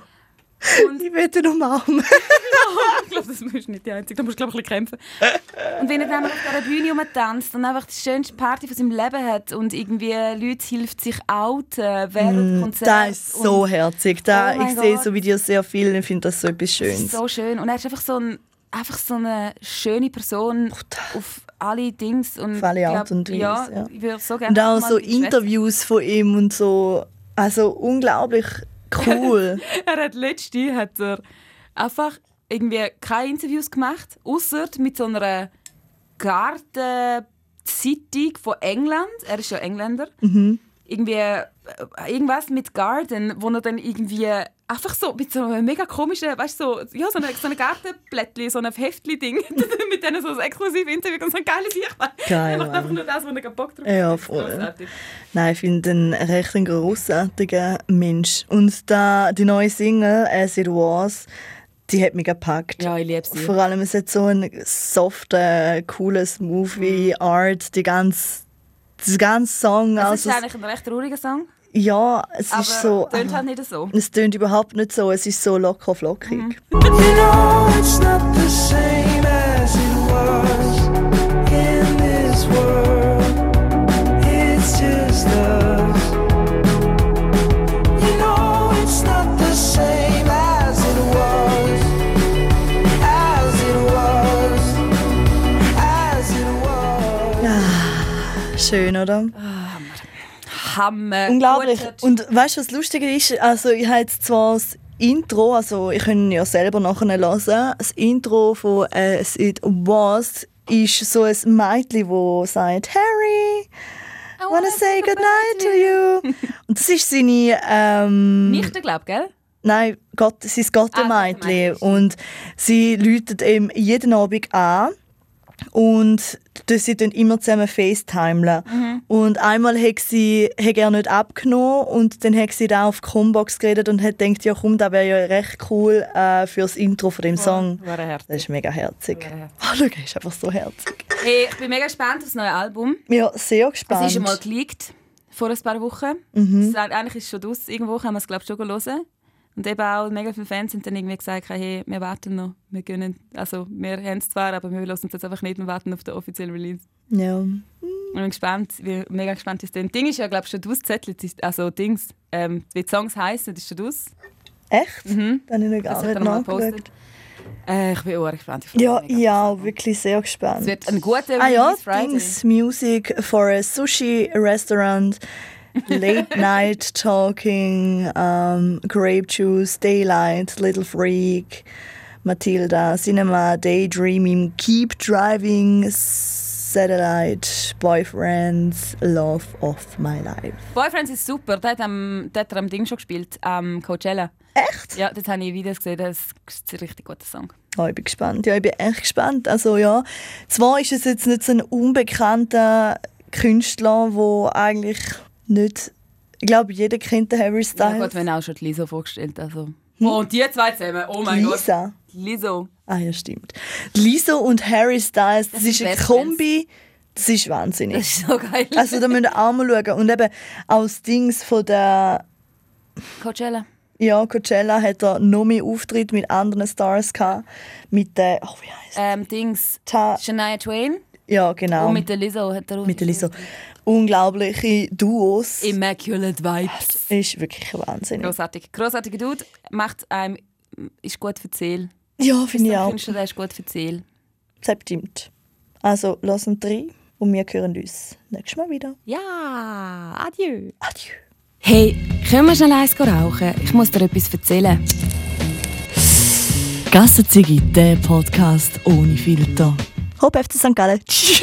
Und Ich will ihn umarmen. ich glaube, das musst nicht die Einzige. Da musst du, glaube ich, ein bisschen kämpfen. Und wenn er dann auf dieser Bühne rumtanzt und einfach die schönste Party von seinem Leben hat und irgendwie Leute hilft sich outen während dem Konzert. Das Mm, ist so herzig. Da, Oh ich sehe so Videos sehr viel und finde das so etwas das ist Schönes. so schön. Und er ist einfach so, ein, einfach so eine schöne Person auf alle Dings. Und Auf alle Art und Weise, Ja, ja. ich würde so gerne Und auch so. Interviews von ihm und so. Also unglaublich cool. Er hat letzte hat er einfach irgendwie keine Interviews gemacht, außer mit so einer Gartenzeitung von England. Er ist ja Engländer. Irgendwie äh, irgendwas mit Garden, wo er dann irgendwie einfach so mit so einem mega komischen, weißt du, so, ja, so eine, so eine Gartenblättchen, so ein Heftli-Ding, mit denen so ein exklusives Interview und so ein geiles Sichtbar. Geil, Er macht einfach nur das, wo er Bock drauf Ja, hat. voll. Grossartig. Nein, ich finde ihn recht ein grossartiger Mensch. Und da, die neue Single, As It Was, die hat mich gepackt. Ja, ich liebe sie. Vor allem, es hat so ein softer, cooles Movie, Art, die ganze, der ganze Song. Es also, ist eigentlich ein recht trauriger Song, ja, es aber ist so. tönt halt nicht so. Es tönt überhaupt nicht so, es ist so locker flockig. Mhm. Schön, oder? Hammer. Unglaublich. Und weißt du, was lustig ist? Also, ich habe jetzt zwar das Intro, also ich kann ja selber nachher hören. Das Intro von As It Was ist so ein Mädchen, das sagt Harry, I wanna say goodnight to you. Und das ist seine ähm, Nichte, glaube gell? Nein, Gott, sie ist Gottemädchen. Gottemädchen. Und sie läutet ihm jeden Abend an. Und das sie dann immer zusammen FaceTimeln. Mhm. Und einmal hat sie hat er nicht abgenommen und dann hat sie da auf die Combox geredet und hat gedacht, ja komm, das wäre ja recht cool äh, für das Intro von dem Song. War er herzig. Das ist mega herzig. Oh, schau, er ist einfach so herzig. Hey, ich bin mega gespannt auf das neue Album. Ja, sehr gespannt. Es ist einmal geleakt vor ein paar Wochen. Mhm. Ist, eigentlich ist es schon draus. Irgendwo haben wir es glaube ich schon hören. Und eben auch mega viele Fans haben dann irgendwie gesagt, hey, wir warten noch. Wir können, also wir haben es zwar, aber wir lassen uns jetzt einfach nicht und warten auf den offiziellen Release. ja. Ich bin gespannt, wie, mega gespannt ist das Ding ist ja glaube ich schon ist- Also Dings, ähm, wie die Songs heißen, ist schon aus. Echt? Mhm. Dann habe ich noch gar Das nicht gepostet. Äh, ich bin auch gespannt. Ich Ja, ja, auch wirklich sehr gespannt. Es wird ein guter Ah ja, Release Friday. Things Music for a Sushi Restaurant, Late Night Talking, um, Grape Juice, Daylight, Little Freak, Matilda, Cinema, Daydreaming, Keep Driving, Satellite, Boyfriends, Love of My Life. Boyfriends ist super. Der hat, am, der hat er am Ding schon gespielt, am Coachella. Echt? Ja, dort habe ich Videos gesehen. Das ist ein richtig guter Song. Oh, ich bin gespannt. Ja, ich bin echt gespannt. Also ja, zwar ist es jetzt nicht so ein unbekannter Künstler, wo eigentlich nicht, ich glaube, jeder kennt den Harry Ja Styles. gut, wenn auch schon die Lizzo vorgestellt. Also. Oh, und die zwei zusammen. Oh mein Gott. Lisa. Lizzo. Ah ja, stimmt. Lisa und Harry Styles, das, Das ist sind eine Best Kombi, das ist wahnsinnig. Das ist so geil. Also da müsst ihr auch mal schauen. Und eben aus Dings von der Coachella. ja, Coachella hat er noch mehr Auftritt mit anderen Stars gehabt. Mit der, oh wie heißt Ähm, Dings. Ta Shania Twain. Ja, genau. Und mit der Lizzo hat er auch mit der Lisa. Unglaubliche Duos. Immaculate Vibes. ist wirklich ein Wahnsinn. Grossartig. Grossartiger Dude. Macht einem, ist gut für die Seele. Ja, finde ich auch. Künstler, der ist gut für die Seele. Das stimmt. Also, lassen drei und wir hören uns nächstes Mal wieder. Ja, adieu. Adieu. Hey, können wir schnell eins rauchen? Ich muss dir etwas erzählen. Gassenzigi, der Podcast ohne Filter. Hope FC St. Gallen. Tschüss.